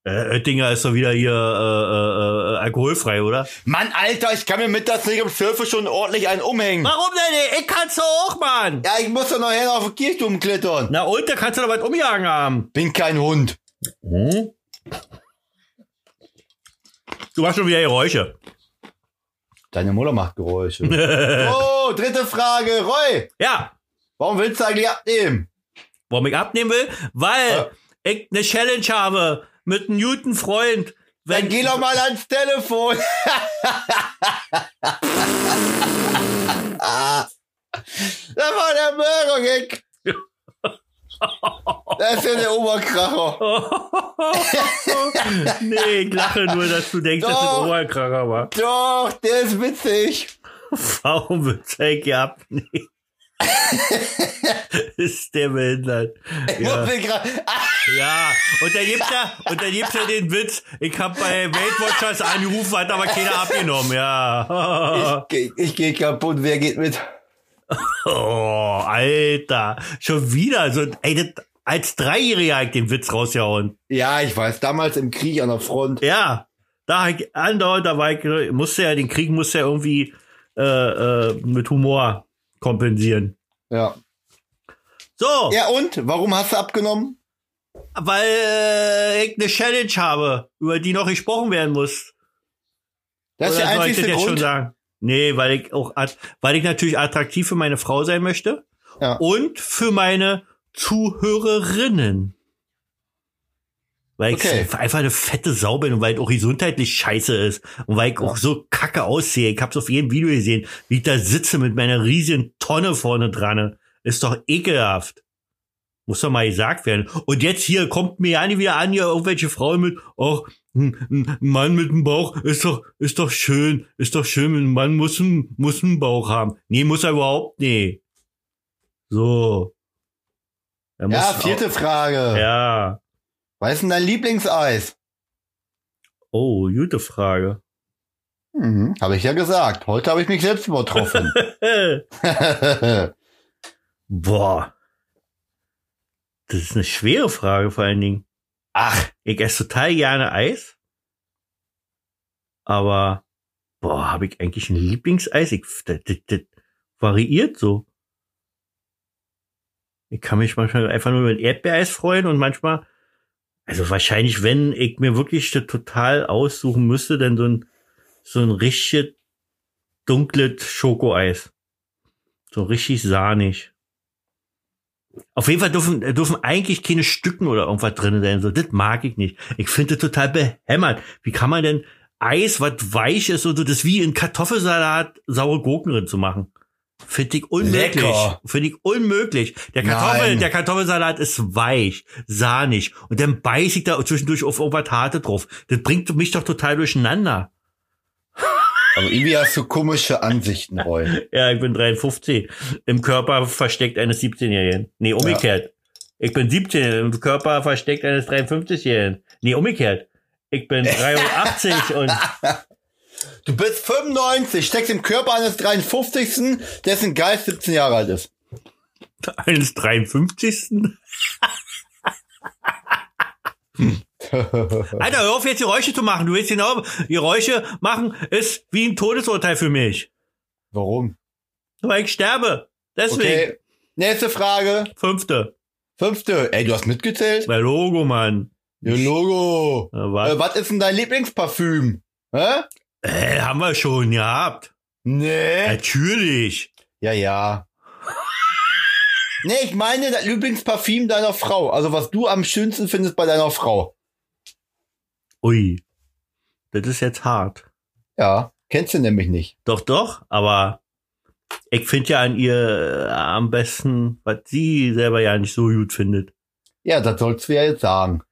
Äh, Oettinger ist doch wieder hier äh, äh, äh, alkoholfrei, oder? Mann, Alter, ich kann mir mittags nicht 12 Uhr schon ordentlich einen umhängen. Warum denn? Ich kann's doch auch, Mann. Ja, ich muss doch nachher auf den Kirchturm klettern. Na und, da kannst du doch was umjagen haben. Bin kein Hund. Hm? Du machst schon wieder Geräusche. Deine Mutter macht Geräusche. oh, dritte Frage. Roy, Ja, warum willst du eigentlich abnehmen? Warum ich abnehmen will? Weil Ja. ich eine Challenge habe mit einem guten Freund. Dann geh doch mal ans Telefon. da war der Burger Gag. Das ist ja der Oberkracher. nee, ich lache nur, dass du denkst, dass das Doch. Oberkracher war. Doch, der ist witzig. Warum du eigentlich abnehmen? ist der behindert. Ja. Ja, und dann gibt's ja, und dann gibt's ja den Witz, ich hab bei Weight Watchers angerufen, hat aber keiner abgenommen, ja. ich, geh- ich gehe kaputt. Wer geht mit? Oh, Alter. Schon wieder so, ey, das, als Dreijähriger hab ich den Witz rausgehauen. Ja, ich weiß. Damals im Krieg an der Front. Ja, da ich andauernd, da war ich, musste ja, den Krieg musste ja irgendwie, äh, äh, mit Humor kompensieren. Ja. So, Ja, und? Warum hast du abgenommen? weil äh, ich eine Challenge habe, über die noch gesprochen werden muss. Das ist der Oder ich einzige jetzt schon Grund. sagen? Nee, weil ich auch, weil ich natürlich attraktiv für meine Frau sein möchte. Ja. Und für meine Zuhörerinnen. Weil ich Okay. einfach eine fette Sau bin und weil ich auch gesundheitlich scheiße ist. Und weil ich auch so kacke aussehe. Ich hab's auf jedem Video gesehen, wie ich da sitze mit meiner riesigen Tonne vorne dran. Ist doch ekelhaft. Muss doch mal gesagt werden. Und jetzt hier kommt mir ja nie wieder an, hier irgendwelche Frauen mit, ach, ein Mann mit einem Bauch ist doch, ist doch schön, ist doch schön, ein Mann muss einen, muss einen Bauch haben. Nee, muss er überhaupt nicht. So. Ja, vierte Frage. Auch, ja. Was ist denn dein Lieblingseis? Oh, gute Frage. Mhm, habe ich ja gesagt. Heute habe ich mich selbst übertroffen. Boah. Das ist eine schwere Frage vor allen Dingen. Ach, Ich esse total gerne Eis. Aber, boah, habe ich eigentlich ein Lieblingseis? Ich, das, das, das variiert so. Ich kann mich manchmal einfach nur mit Erdbeereis freuen und manchmal, also wahrscheinlich, wenn ich mir wirklich total aussuchen müsste, dann so ein, so ein richtig dunkles Schokoeis. So richtig sahnig. Auf jeden Fall dürfen, dürfen eigentlich keine Stücken oder irgendwas drin sein. So, das mag ich nicht. Ich finde total behämmert. Wie kann man denn Eis, was weich ist so, das wie in Kartoffelsalat saure Gurken drin zu machen? Finde ich unmöglich. Finde ich unmöglich. Der Kartoffel, Nein. der Kartoffelsalat ist weich, sahnig. Und dann beiß ich da zwischendurch auf irgendwas Harte drauf. Das bringt mich doch total durcheinander. aber irgendwie hast du komische Ansichten, Roy. Ja, ich bin 53. Im Körper versteckt eines 17-Jährigen. Nee, umgekehrt. Ich bin 17 im Körper versteckt eines 53-Jährigen. Nee, umgekehrt. Ich bin 83 und Du bist 95, steckst im Körper eines 53., dessen Geist 17 Jahre alt ist. eines 53. Alter, hör auf jetzt Geräusche zu machen. Du willst genau Geräusche machen, ist wie ein Todesurteil für mich. Warum? Weil ich sterbe. Deswegen. Okay. Nächste Frage. Fünfte. Fünfte. Ey, du hast mitgezählt? Bei Logo, Mann. Ja, Logo. Ja, was? Äh, was ist denn dein Lieblingsparfüm? Hä? Äh, haben wir schon gehabt. Nee. Natürlich. Ja, ja. Nee, ich meine das Lieblingsparfüm deiner Frau. Also was du am schönsten findest bei deiner Frau. Ui. Das ist jetzt hart. Ja. Kennst du nämlich nicht. Doch, doch, aber ich finde ja an ihr äh, am besten, was sie selber ja nicht so gut findet. Ja, das sollst du ja jetzt sagen.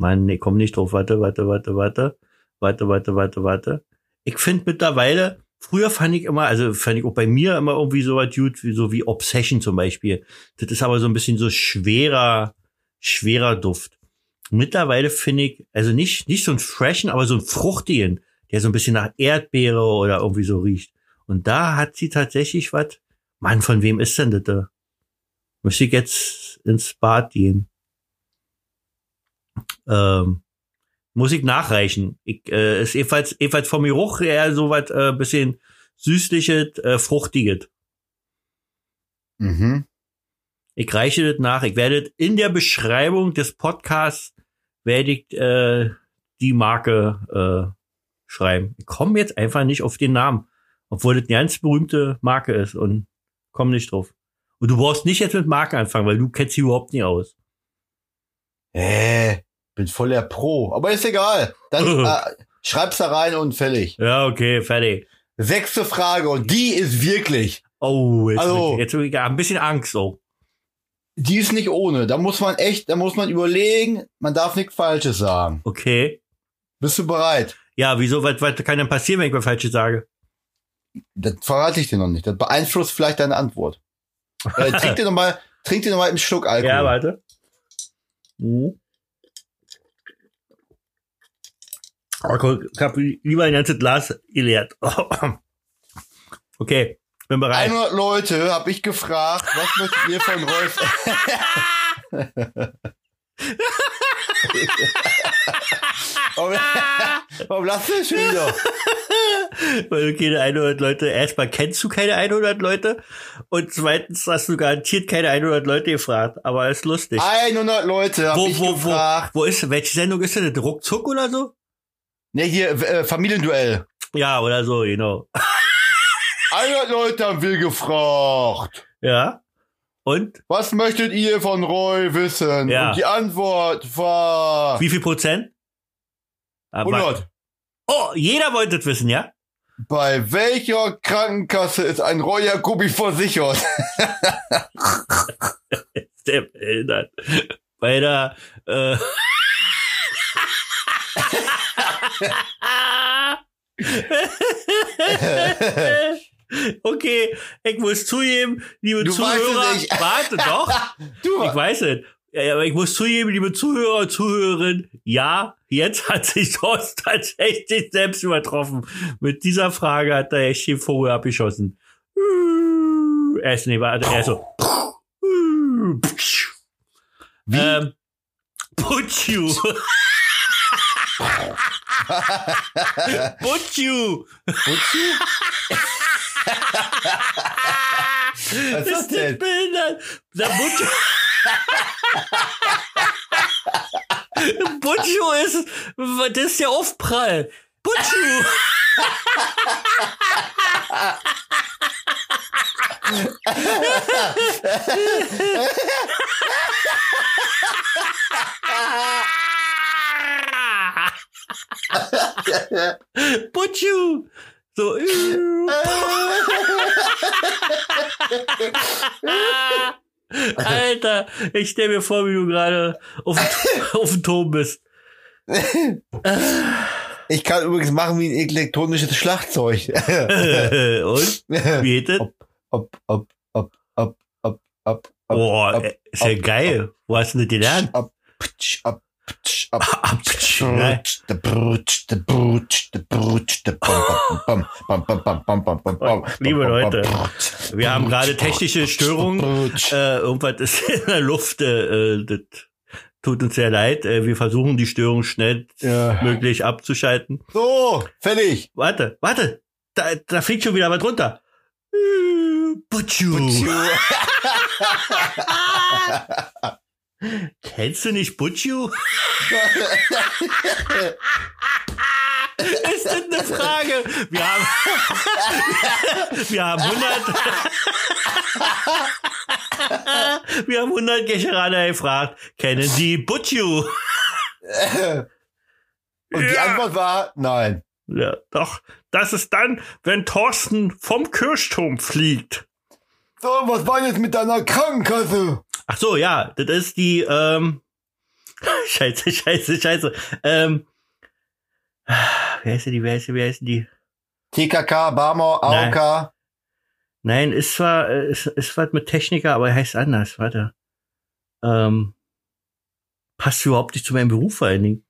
Mann, ich komm nicht drauf. Warte, warte, warte, warte. Warte, warte, warte, warte. Ich finde mittlerweile, früher fand ich immer, also fand ich auch bei mir immer irgendwie so was gut, wie so wie Obsession zum Beispiel. Das ist aber so ein bisschen so schwerer, schwerer Duft. Mittlerweile finde ich, also nicht, nicht so ein freshen, aber so ein fruchtigen, der so ein bisschen nach Erdbeere oder irgendwie so riecht. Und da hat sie tatsächlich was. Mann, von wem ist denn das da? Müsste ich jetzt ins Bad gehen? Ähm, muss ich nachreichen. Ich, äh, ist ebenfalls, ebenfalls vom Geruch eher so was äh, bisschen süßliches, äh, fruchtiges. Mhm. Ich reiche das nach. Ich werde in der Beschreibung des Podcasts werde ich äh, die Marke äh, schreiben. Ich komme jetzt einfach nicht auf den Namen, obwohl das eine ganz berühmte Marke ist und komme nicht drauf. Und du brauchst nicht jetzt mit Marken anfangen, weil du kennst sie überhaupt nicht aus. Äh, bin voll der Pro. Aber ist egal. Dann äh, schreib's da rein und fertig. Ja, okay, fertig. Sechste Frage und die ist wirklich. Oh, jetzt, Also- jetzt ich ein bisschen Angst. Oh. Die ist nicht ohne. Da muss man echt, da muss man überlegen. Man darf nichts Falsches sagen. Okay. Bist du bereit? Ja, wieso, was, was kann denn passieren, wenn ich was Falsches sage? Das verrate ich dir noch nicht. Das beeinflusst vielleicht deine Antwort. Äh, trink dir noch mal, trink dir einen Schluck Alkohol. Ja, warte. Mhm. Okay, ich habe lieber ein ganzes Glas geleert. Okay, bin bereit. 100 Leute habe ich gefragt, was möchtet ihr von Rolf? warum, warum lachst du denn schon wieder? Weil du keine 100 Leute, erstmal kennst du keine 100 Leute und zweitens hast du garantiert keine 100 Leute gefragt, aber ist lustig. 100 Leute habe Wo, ich wo, wo, gefragt. wo ist, welche Sendung ist denn das? Ruckzuck oder so? Ne, hier, äh, Familienduell. Ja, oder so, genau. 100 Leute haben wir gefragt. Ja. Und? Was möchtet ihr von Roy wissen? Ja. Und die Antwort war Wie viel Prozent? Aber- 100. Oh, jeder wollte es wissen, ja? Bei welcher Krankenkasse ist ein Roy Jacobi versichert? Der behindert. Bei der, äh, okay, ich muss zugeben, liebe Du Zuhörer, warte doch, Du, ich weiß es. Ja, aber ich muss zugeben, liebe Zuhörer und Zuhörerinnen, ja, jetzt hat sich Thorsten tatsächlich selbst übertroffen. Mit dieser Frage hat er echt den Vogel abgeschossen. Er ist, nee, warte, er ist so. Wie? Ähm, Butchu. Butchu. Was ist das Ist denn? behindert? Der Butchu. Butchu ist, das ist ja Aufprall. Butchu. Butchu. So. Alter, ich stell mir vor, wie du gerade auf, dem- auf dem Turm bist. Ich kann übrigens machen wie ein elektronisches Schlagzeug. Und? Wie geht das? Ob, ob, ob, ob, ob, ob, ob, Boah, ist ja geil. Wo hast du das gelernt? Ab, ab, Liebe Leute, wir haben gerade technische Störungen. Äh, irgendwas ist in der Luft. Äh, das tut uns sehr leid. Äh, wir versuchen die Störung schnellstmöglich ja. abzuschalten. So, fertig. Warte, warte. Da, da fliegt schon wieder was runter. Butchu. Butchu. Kennst du nicht Butchu? Ist das eine Frage? Wir haben, wir haben 100, wir haben 100 Gecheraner gefragt, kennen Sie Butchu? Und die Ja. Antwort war nein. Ja, doch. Das ist dann, wenn Thorsten vom Kirchturm fliegt. So, was war jetzt mit deiner Krankenkasse? Ach so, ja, das ist die, ähm, scheiße, scheiße, scheiße, ähm, wer heißt die, wer heißt die, wer heißt die? TKK, Barmer, Nein. AOK. Nein, ist zwar, äh, ist, ist was mit Techniker, aber er heißt anders, warte. Ähm, passt überhaupt nicht zu meinem Beruf vor allen Dingen.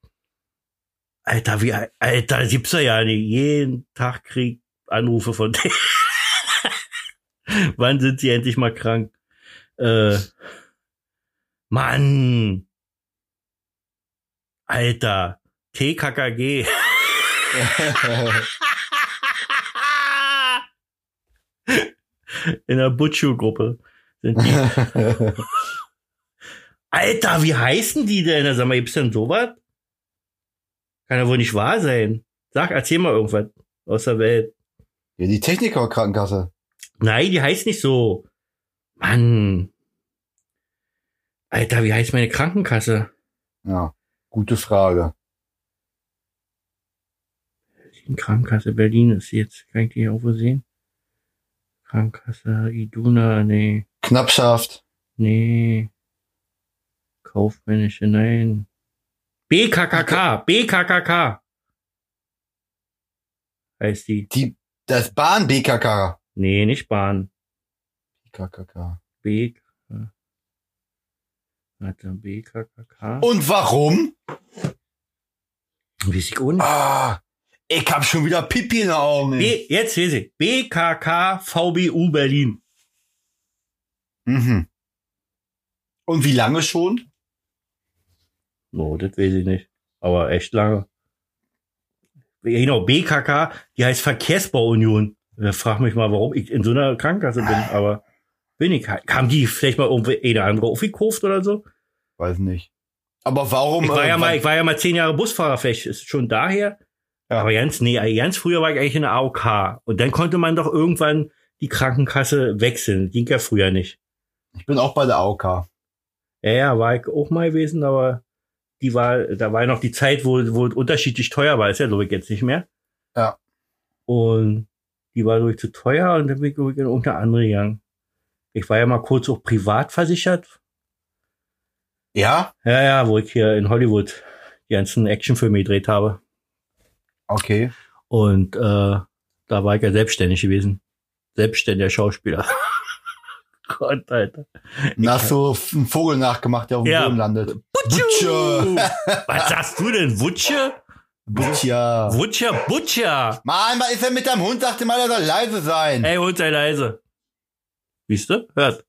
Alter, wie, Alter, gibt's ja nicht. Jeden Tag krieg Anrufe von denen. Wann sind sie endlich mal krank? Äh, Mann. Alter. TKKG. In der Butchu-Gruppe sind die. Alter, wie heißen die denn? Sag mal, gibt's denn sowas? Kann ja wohl nicht wahr sein. Sag, erzähl mal irgendwas aus der Welt. ja, die Techniker-Krankenkasse. Nein, die heißt nicht so. Mann. Alter, wie heißt meine Krankenkasse? Ja, gute Frage. Die Krankenkasse Berlin ist jetzt. Kann ich die hier irgendwo sehen? Krankenkasse Iduna, nee. Knappschaft. Nee. Kaufmännische, nein. BKKK, BKKK. Heißt die. Die, das Bahn BKK. Nee, nicht Bahn. BKKK. B. Warte, BKKK. Und warum? Weiß ich nicht. Ah, ich hab schon wieder Pipi in den Augen. B, jetzt weiß ich. BKK VBU Berlin. Mhm. Und wie lange schon? Oh, das weiß ich nicht. Aber echt lange. Genau, BKK, die heißt Verkehrsbauunion. Da frag mich mal, warum ich in so einer Krankenkasse bin, aber bin ich. Kam die vielleicht mal irgendwie eine andere aufgekauft oder so? Weiß nicht. Aber warum? Ich war äh, ja mal, wann- ich war ja mal zehn Jahre Busfahrer, vielleicht ist es schon daher. Ja. Aber ganz, nee, ganz früher war ich eigentlich in der AOK. Und dann konnte man doch irgendwann die Krankenkasse wechseln. Ging ja früher nicht. ich bin auch bei der AOK. Ja, ja, war ich auch mal gewesen, aber die war, da war ja noch die Zeit, wo, wo es unterschiedlich teuer war. Ist ja, glaube ich, jetzt nicht mehr. Ja. Und die war durch zu teuer und dann bin ich, ich, in irgendeine andere gegangen. Ich war ja mal kurz auch privat versichert. Ja? Ja, ja, wo ich hier in Hollywood die ganzen Actionfilme gedreht habe. Okay. Und äh, da war ich ja selbstständig gewesen. Selbstständiger Schauspieler. Gott, Alter. Na, hast du einen Vogel nachgemacht, der auf dem Ja. Boden landet. Butcher! Was sagst du denn? Wutsche? Butcher. Wutscher, Butcher! Mann, was ist denn mit deinem Hund? Sagte mal, er soll leise sein. Ey, Hund, sei leise. Siehst du? Hört.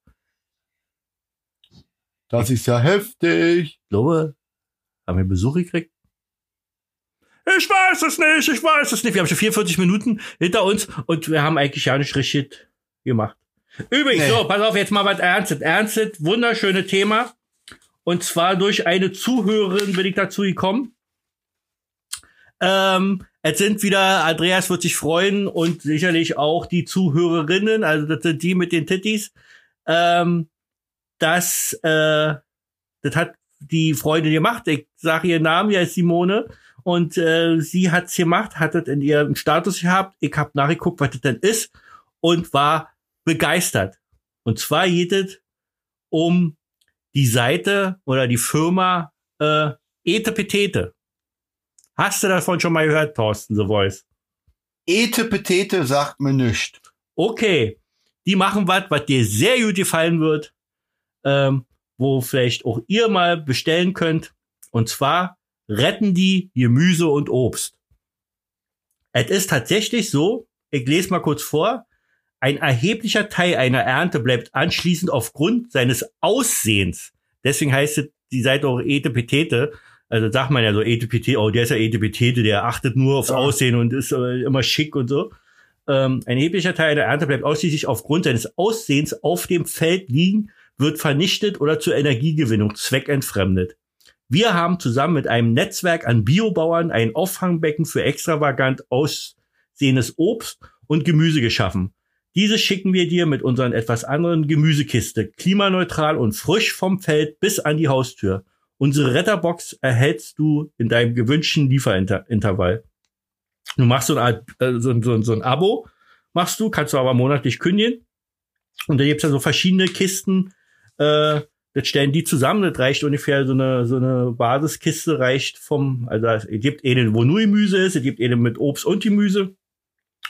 Das ist ja heftig. Ich glaube, haben wir Besuch gekriegt? Ich weiß es nicht, ich weiß es nicht. Wir haben schon 44 Minuten hinter uns und wir haben eigentlich ja nicht richtig gemacht. Übrigens, Nee. so, pass auf, jetzt mal was Ernstes. Ernstes, wunderschöne Thema. Und zwar durch eine Zuhörerin bin ich dazu gekommen. Ähm, es sind wieder, Andreas wird sich freuen und sicherlich auch die Zuhörerinnen, also das sind die mit den Tittis, ähm, dass äh, das hat die Freundin gemacht. Ich sage ihren Namen, ja ist Simone. Und äh, sie hat's gemacht, hat es in ihrem Status gehabt. Ich habe nachgeguckt, was das denn ist und war begeistert. Und zwar geht es um die Seite oder die Firma äh, Etepetete. Hast du davon schon mal gehört, Thorsten, The Voice? Ete Petete sagt mir nichts. Okay, die machen was, was dir sehr gut gefallen wird, ähm, wo vielleicht auch ihr mal bestellen könnt. Und zwar retten die Gemüse und Obst. Es ist tatsächlich so, ich lese mal kurz vor, ein erheblicher Teil einer Ernte bleibt anschließend aufgrund seines Aussehens. Deswegen heißt es die Seite auch Etepetete. Also sagt man ja so Etepetete, oh, der ist ja Etepetete, der achtet nur aufs Ja. Aussehen und ist äh, immer schick und so. Ähm, ein erheblicher Teil der Ernte bleibt ausschließlich aufgrund seines Aussehens auf dem Feld liegen, wird vernichtet oder zur Energiegewinnung zweckentfremdet. Wir haben zusammen mit einem Netzwerk an Biobauern ein Auffangbecken für extravagant aussehendes Obst und Gemüse geschaffen. Diese schicken wir dir mit unseren etwas anderen Gemüsekiste, klimaneutral und frisch vom Feld bis an die Haustür. Unsere Retterbox erhältst du in deinem gewünschten Lieferintervall. Du machst so, eine Art, äh, so, so, so ein Abo, machst du, kannst du aber monatlich kündigen. Und da gibt's ja so verschiedene Kisten, äh, das stellen die zusammen, das reicht ungefähr so eine, so eine Basiskiste reicht vom, also es gibt eine, wo nur Gemüse ist, es gibt eine mit Obst und Gemüse.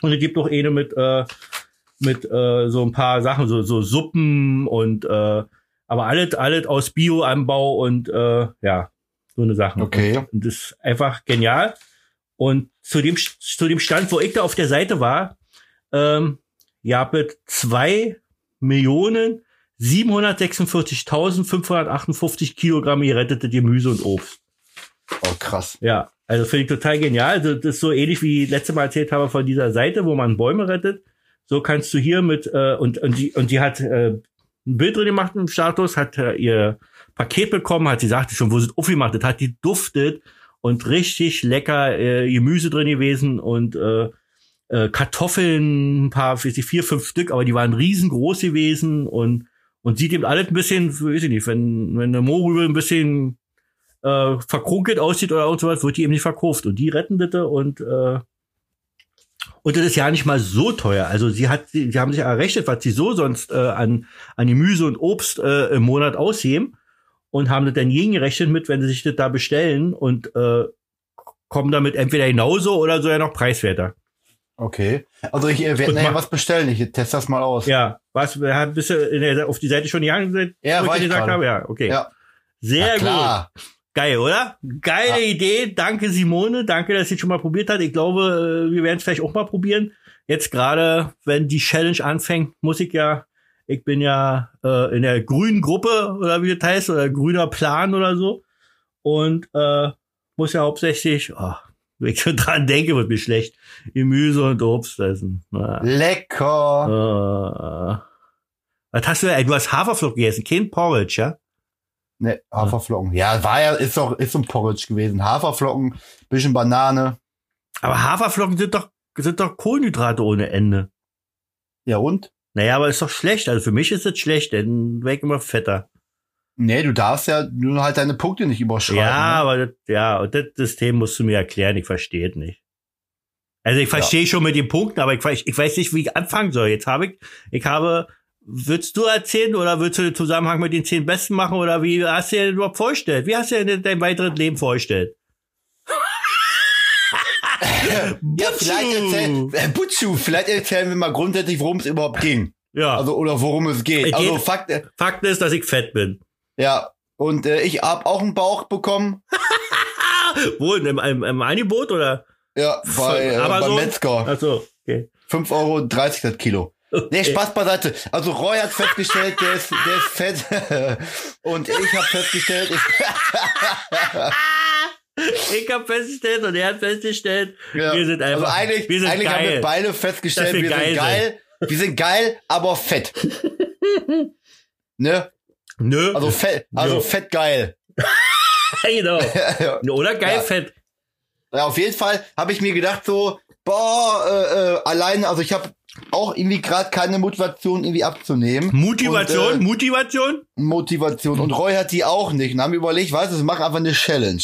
Und es gibt auch eine mit, äh, mit äh, so ein paar Sachen, so, so Suppen und äh, aber alles, alles aus Bioanbau und äh, ja, so eine Sache. Okay. Und, und das ist einfach genial. Und zu dem, zu dem Stand, wo ich da auf der Seite war, ähm, ihr habt zwei Millionen 746.558 Kilogramm gerettete Gemüse und Obst. Oh, krass. Ja, also finde ich total genial. Also das ist so ähnlich wie ich letzte Mal erzählt habe von dieser Seite, wo man Bäume rettet. So kannst du hier mit äh, und und die und die hat äh, ein Bild drin gemacht im Status, hat ihr Paket bekommen, hat sie sagte schon, wo sie aufgemacht hat, hat die duftet und richtig lecker äh, Gemüse drin gewesen und äh, äh, Kartoffeln, ein paar, weiß ich, vier, fünf Stück, aber die waren riesengroß gewesen und und sieht eben alles ein bisschen, weiß ich nicht, wenn wenn eine Mohrrübe ein bisschen äh, verkrunkelt aussieht oder sowas, wird die eben nicht verkauft. Und die retten das und äh, und das ist ja nicht mal so teuer. Also sie hat, sie, sie haben sich errechnet, was sie so sonst äh, an, an Gemüse und Obst äh, im Monat ausheben und haben das dann gegengerechnet mit, wenn sie sich das da bestellen und äh, kommen damit entweder genauso oder so ja noch preiswerter. Okay. Also ich äh, werde nachher was bestellen. Ich teste das mal aus. Ja, was, bist du in der, auf die Seite schon gegangen, Ja, wo war ich gesagt gerade. habe? Ja, okay. Ja. Sehr gut. Geil, oder? Geile Ja. Idee. Danke, Simone. Danke, dass sie schon mal probiert hat. Ich glaube, äh, wir werden es vielleicht auch mal probieren. Jetzt gerade, wenn die Challenge anfängt, muss ich ja, ich bin ja äh, in der grünen Gruppe oder wie das heißt, oder grüner Plan oder so. Und äh, muss ja hauptsächlich, oh, wenn ich schon dran denke, wird mir schlecht, Gemüse und Obst essen. Na, Lecker. äh, was hast du, ey, du hast Haferflocken gegessen, kein Porridge, ja? Ne, Haferflocken. Ja, war ja, ist doch, ist so ein Porridge gewesen. Haferflocken, bisschen Banane. Aber Haferflocken sind doch, sind doch Kohlenhydrate ohne Ende. Ja und? Naja, aber ist doch schlecht. Also für mich ist es schlecht, denn weg immer fetter. Nee, du darfst ja nur halt deine Punkte nicht überschreiten. ja, ne? aber das, ja, und das System musst du mir erklären. Ich verstehe es nicht. Also ich verstehe schon mit den Punkten, aber ich, weiß- ich weiß nicht, wie ich anfangen soll. Jetzt habe ich, ich habe, willst du erzählen oder willst du den Zusammenhang mit den zehn Besten machen oder wie hast du dir das überhaupt vorgestellt? Wie hast du dir dein weiteres Leben vorgestellt? Ja, vielleicht erzählen, äh, Butchu, vielleicht erzählen wir mal grundsätzlich, worum es überhaupt ging. Ja, Also, oder worum es geht. Es Also, geht- Fakt, äh, Fakt ist, dass ich fett bin. ja. Und äh, ich hab auch einen Bauch bekommen. Wo? Im, im, im Angebot oder? Ja, bei, äh, Aber beim so- Metzger. Ach so, okay. 5,30 Euro das Kilo. Nee, Okay. Spaß beiseite. Also Roy hat festgestellt, der ist, der ist fett. Und ich habe festgestellt, ich, Ich habe festgestellt und er hat festgestellt, ja. wir sind einfach, also eigentlich, wir sind eigentlich haben wir geil. beide festgestellt, wir wir, geil sind geil. Wir sind geil, aber fett. ne? Nö, Also fett, also Ja. fett geil. genau. ja, Oder geil Ja. fett. auf jeden Fall habe ich mir gedacht so, boah, äh, äh, alleine, also ich habe auch irgendwie gerade keine Motivation irgendwie abzunehmen. Motivation, Und, äh, Motivation? Motivation. Und Roy hat die auch nicht. Und haben überlegt, weißt du, wir machen einfach eine Challenge.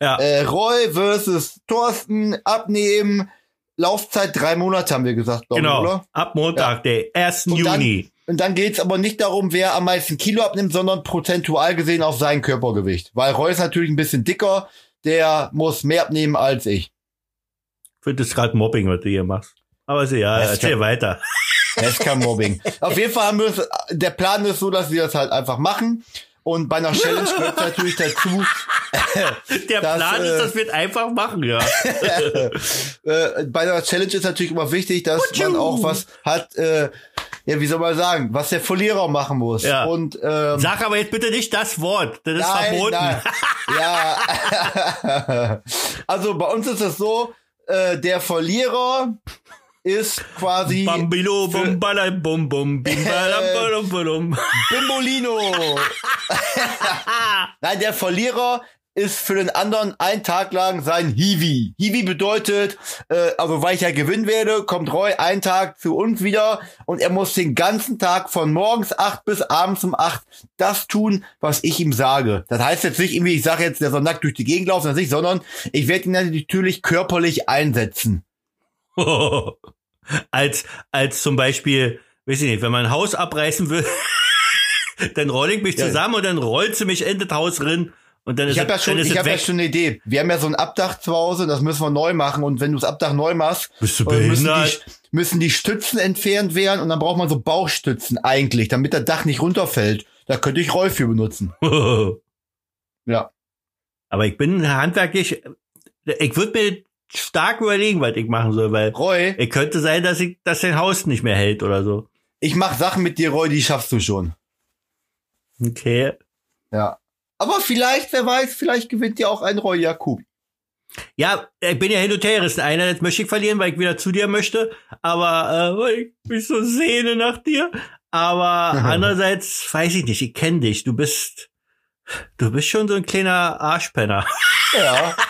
Ja. Äh, Roy versus Thorsten, abnehmen. Laufzeit drei Monate, haben wir gesagt, glaub ich, genau. oder? Ab Montag, der 1. Und dann- Juni. Und dann geht's aber nicht darum, wer am meisten Kilo abnimmt, sondern prozentual gesehen auf sein Körpergewicht. Weil Roy ist natürlich ein bisschen dicker, der muss mehr abnehmen als ich. Ich finde das gerade Mobbing, was du hier machst. Aber ist ja, Das erzähl weiter. Das ist kein Mobbing. auf jeden Fall haben wir es, der Plan ist so, dass wir das halt einfach machen. Und bei einer Challenge gehört natürlich dazu, Der Das, Plan äh, ist, dass wir es einfach machen, ja. äh, bei einer Challenge ist natürlich immer wichtig, dass Utschu. man auch was hat, äh, ja, wie soll man sagen, was der Verlierer machen muss. Ja. Und ähm, Sag aber jetzt bitte nicht das Wort. Das ist nein, verboten. nein. Ja. also bei uns ist es so, äh, der Verlierer ist quasi Bambino, für- bum, bum, bum, bim, bala, balum, balum. Bimbolino. Nein, der Verlierer ist für den anderen ein Tag lang sein Hiwi. Hiwi bedeutet, äh, also weil ich ja gewinnen werde, kommt Roy einen Tag zu uns wieder und er muss den ganzen Tag von morgens acht bis abends um acht das tun, was ich ihm sage. Das heißt jetzt nicht irgendwie, ich sage jetzt, der soll nackt durch die Gegend laufen, nicht, sondern ich werde ihn natürlich körperlich einsetzen. als, als zum Beispiel, weiß ich nicht, wenn man ein Haus abreißen will, dann roll ich mich Ja. zusammen und dann rollt sie mich in das Haus drin und dann ist Ich habe ja schon, ich es habe ja schon eine Idee. Wir haben ja so ein Abdach zu Hause, das müssen wir neu machen. Und wenn du das Abdach neu machst, Bist du äh, müssen die, müssen die Stützen entfernt werden und dann braucht man so Bauchstützen eigentlich, damit das Dach nicht runterfällt. Da könnte ich Roll für benutzen. Ja. Aber ich bin handwerklich, ich würde mir stark überlegen, was ich machen soll, weil Roy, es könnte sein, dass ich, dass dein Haus nicht mehr hält oder so. ich mach Sachen mit dir, Roy, die schaffst du schon. Okay. Ja. Aber vielleicht, wer weiß, vielleicht gewinnt ja auch ein Roy Jakob. Ja, ich bin ja hin und her gerissen. Einerseits möchte ich verlieren, weil ich wieder zu dir möchte, aber äh, weil ich mich so sehne nach dir. Aber andererseits weiß ich nicht, ich kenne dich. Du bist, du bist schon so ein kleiner Arschpenner. Ja.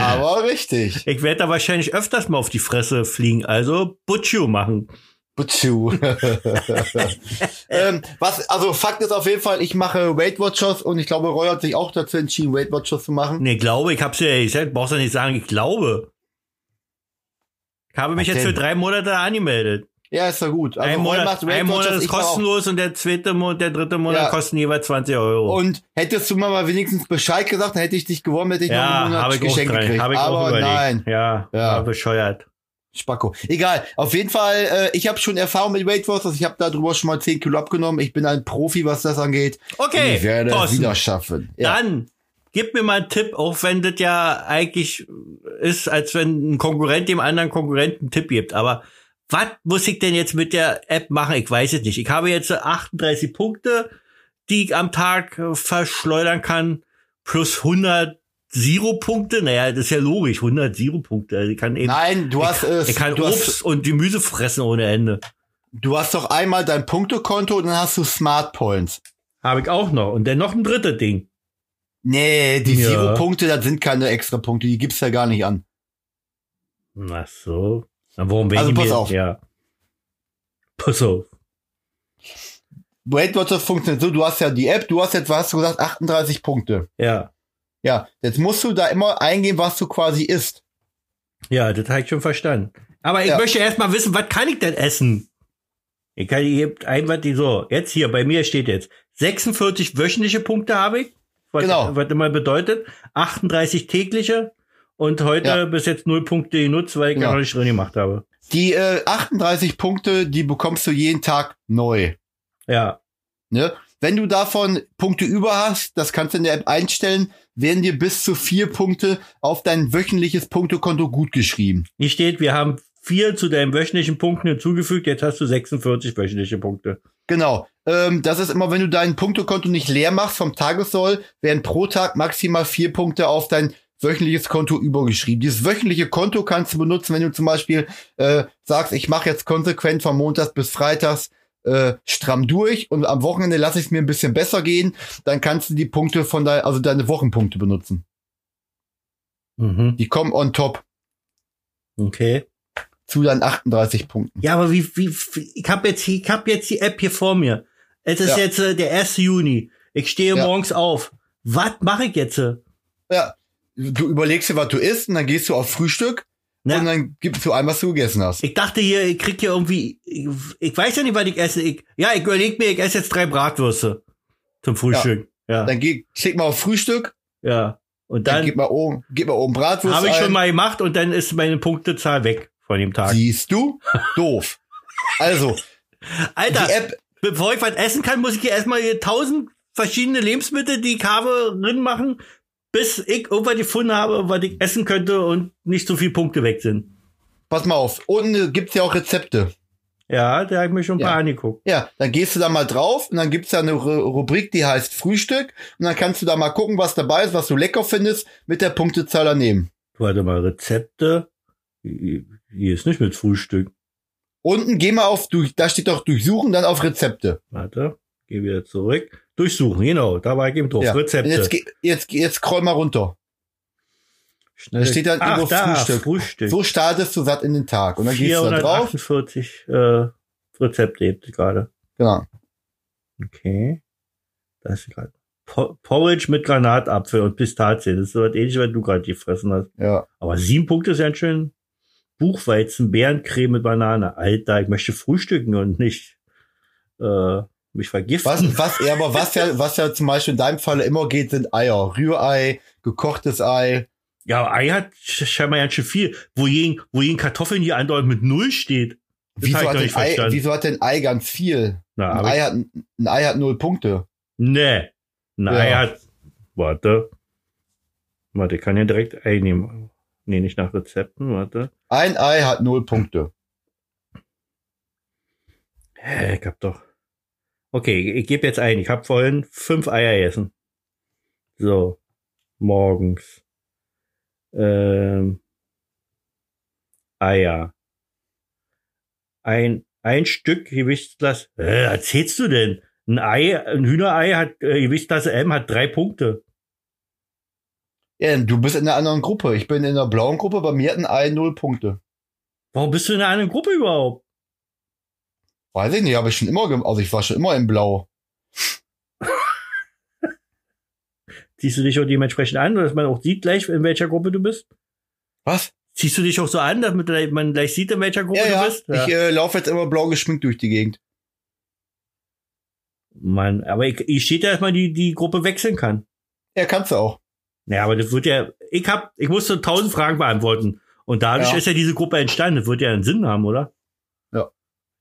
Aber richtig. Ich werde da wahrscheinlich öfters mal auf die Fresse fliegen, also Butchu machen. Butchu. ähm, was, also Fakt ist auf jeden Fall, ich mache Weight Watchers und ich glaube, Roy hat sich auch dazu entschieden, Weight Watchers zu machen. Nee, glaube, ich hab's ja gesagt, brauchst du nicht sagen, ich glaube. Ich habe mich Was jetzt für denn? drei Monate angemeldet. Ja, ist ja gut. Also ein Monat, ein Monat ist auch. kostenlos und der zweite Monat, der dritte Monat Ja. kosten jeweils 20 Euro. Und hättest du mir mal wenigstens Bescheid gesagt, dann hätte ich dich gewonnen, hätte ich noch ja, einen Monat auch Geschenk gekriegt. habe ich auch Aber überlegt. nein, Ja, Ja. war bescheuert. Spacko. Egal. Auf jeden Fall, äh, ich habe schon Erfahrung mit Weight Watchers. Ich habe darüber schon mal 10 Kilo abgenommen. Ich bin ein Profi, was das angeht. Okay, ich werde es wieder schaffen. Ja. Dann gib mir mal einen Tipp, auch wenn das ja eigentlich ist, als wenn ein Konkurrent dem anderen Konkurrenten einen Tipp gibt. Aber was muss ich denn jetzt mit der App machen? Ich weiß es nicht. Ich habe jetzt 38 Punkte, die ich am Tag äh, verschleudern kann, plus 100 Zero-Punkte. Naja, das ist ja logisch, 100 Zero-Punkte. Also ich kann eben, Nein, du hast es. ich kann du, Obst hast, und Gemüse fressen ohne Ende. du hast doch einmal dein Punktekonto und dann hast du Smart Points. Habe ich auch noch. Und dann noch ein drittes Ding. Nee, die Ja. Zero-Punkte, das sind keine extra Punkte, die gibt's ja gar nicht an. Ach so. Warum will Also pass mir, auf. Ja. Pass auf. Weight Watchers funktioniert so, du hast ja die App, du hast jetzt, was hast du gesagt, 38 Punkte. Ja. Ja, jetzt musst du da immer eingeben, was du quasi isst. Ja, das habe ich schon verstanden. Aber ich Ja. möchte erst mal wissen, was kann ich denn essen? Ich kann hier einfach die so, jetzt hier, bei mir steht jetzt 46 wöchentliche Punkte habe ich. Was, Genau. was immer bedeutet, 38 tägliche und heute Ja. bis jetzt null Punkte genutzt, weil ich Ja. noch nicht drin gemacht habe. Die äh, 38 Punkte, die bekommst du jeden Tag neu. Ja. Ne? Wenn du davon Punkte über hast, das kannst du in der App einstellen, werden dir bis zu vier Punkte auf dein wöchentliches Punktekonto gut geschrieben. Hier steht, wir haben vier zu deinen wöchentlichen Punkten hinzugefügt, jetzt hast du 46 wöchentliche Punkte. Genau. Ähm, das ist immer, wenn du dein Punktekonto nicht leer machst vom Tagessoll, werden pro Tag maximal vier Punkte auf dein wöchentliches Konto übergeschrieben. Dieses wöchentliche Konto kannst du benutzen, wenn du zum Beispiel äh, sagst, ich mache jetzt konsequent von Montags bis Freitags äh, stramm durch und am Wochenende lasse ich es mir ein bisschen besser gehen, dann kannst du die Punkte von dein, also deine Wochenpunkte benutzen. Mhm. Die kommen on top Okay. zu deinen 38 Punkten. Ja, aber wie, wie, wie ich habe jetzt, ich hab jetzt die App hier vor mir. Es ist Ja. jetzt äh, der 1. Juni. Ich stehe Ja. morgens auf. Was mache ich jetzt? Ja. Du überlegst dir, was du isst, und dann gehst du auf Frühstück Na, und dann gibst du ein, was du gegessen hast. ich dachte hier, ich krieg hier irgendwie, ich, ich weiß ja nicht, was ich esse. Ich, ja, ich überleg mir, ich esse jetzt drei Bratwürste zum Frühstück. Ja, Dann geh, klick mal auf Frühstück, ja. Und dann, dann gib mal oben, gib mal oben Bratwurst habe ich ein. schon mal gemacht und dann ist meine Punktezahl weg von dem Tag. Siehst du? Doof. Also, Alter, die App, bevor ich was essen kann, muss ich hier erstmal hier tausend verschiedene Lebensmittel, die ich habe, drin machen, bis ich irgendwas gefunden habe, was ich essen könnte und nicht so viele Punkte weg sind. pass mal auf, unten gibt's ja auch Rezepte. Ja, da habe ich mir schon ein Ja. paar angeguckt. Ja, dann gehst du da mal drauf und dann gibt's da eine Ru- Rubrik, die heißt Frühstück und dann kannst du da mal gucken, was dabei ist, was du lecker findest, mit der Punktezahl daneben. Warte mal, Rezepte. Hier ist nicht mit Frühstück. Unten geh mal auf, da steht doch durchsuchen, dann auf Rezepte. Warte, Geh wieder zurück. Durchsuchen, genau. Da war ich eben drauf. Ja. Rezepte. Jetzt, jetzt, jetzt scroll mal runter. Schnell. Da steht dann Ach, da, Frühstück. Frühstück. So startest du satt in den Tag. Und dann gehst du da drauf. 448 äh, Rezepte jetzt gerade. Genau. Okay. Das ist gerade. Po- Porridge mit Granatapfel und Pistazie. Das ist so was ähnliches, was du gerade gefressen hast. Ja. Aber sieben Punkte ist ja schön. Buchweizen, Beerencreme mit Banane. Alter, ich möchte frühstücken und nicht äh, mich vergiften. Was, was, ja, aber was ja, was ja zum Beispiel in deinem Falle immer geht, sind Eier. Rührei, gekochtes Ei. Ja, Ei hat sch- scheinbar ganz schön viel. Wo jeden, wo jeden Kartoffeln hier andauernd mit Null steht. Wieso hat, Ei, verstanden. wieso hat denn Ei ganz viel? Na, Ein Ei, hat, ein Ei hat null Punkte. nee. Ein Ja. Ei hat, warte. Warte, ich kann ja direkt einnehmen. Nee, nicht nach Rezepten, warte. Ein Ei hat null Punkte. Hä, ich hab doch. Okay, ich, gebe jetzt ein. Ich habe vorhin fünf Eier gegessen. So. Morgens. Ähm. Eier. Ein, ein Stück Gewichtsklasse. Äh, erzählst du denn? Ein Ei, ein Hühnerei hat äh, Gewichtsklasse M hat drei Punkte. Ja, du bist in einer anderen Gruppe. Ich bin in der blauen Gruppe. Bei mir hat ein Ei null Punkte. Warum bist du in einer anderen Gruppe überhaupt? Weiß ich nicht, habe ich schon immer, also ich war schon immer in Blau. Ziehst du dich auch dementsprechend an, dass man auch sieht gleich, in welcher Gruppe du bist? Was? Ziehst du dich auch so an, damit man gleich sieht, in welcher Gruppe Ja, ja. du bist? Ich äh, laufe jetzt immer blau geschminkt durch die Gegend. Mann, aber ich, ich steht ja, dass man die, die Gruppe wechseln kann. Ja, kannst du auch. Naja, aber das wird ja, ich hab, ich musste tausend Fragen beantworten. Und dadurch Ja. ist ja diese Gruppe entstanden. Das wird ja einen Sinn haben, oder?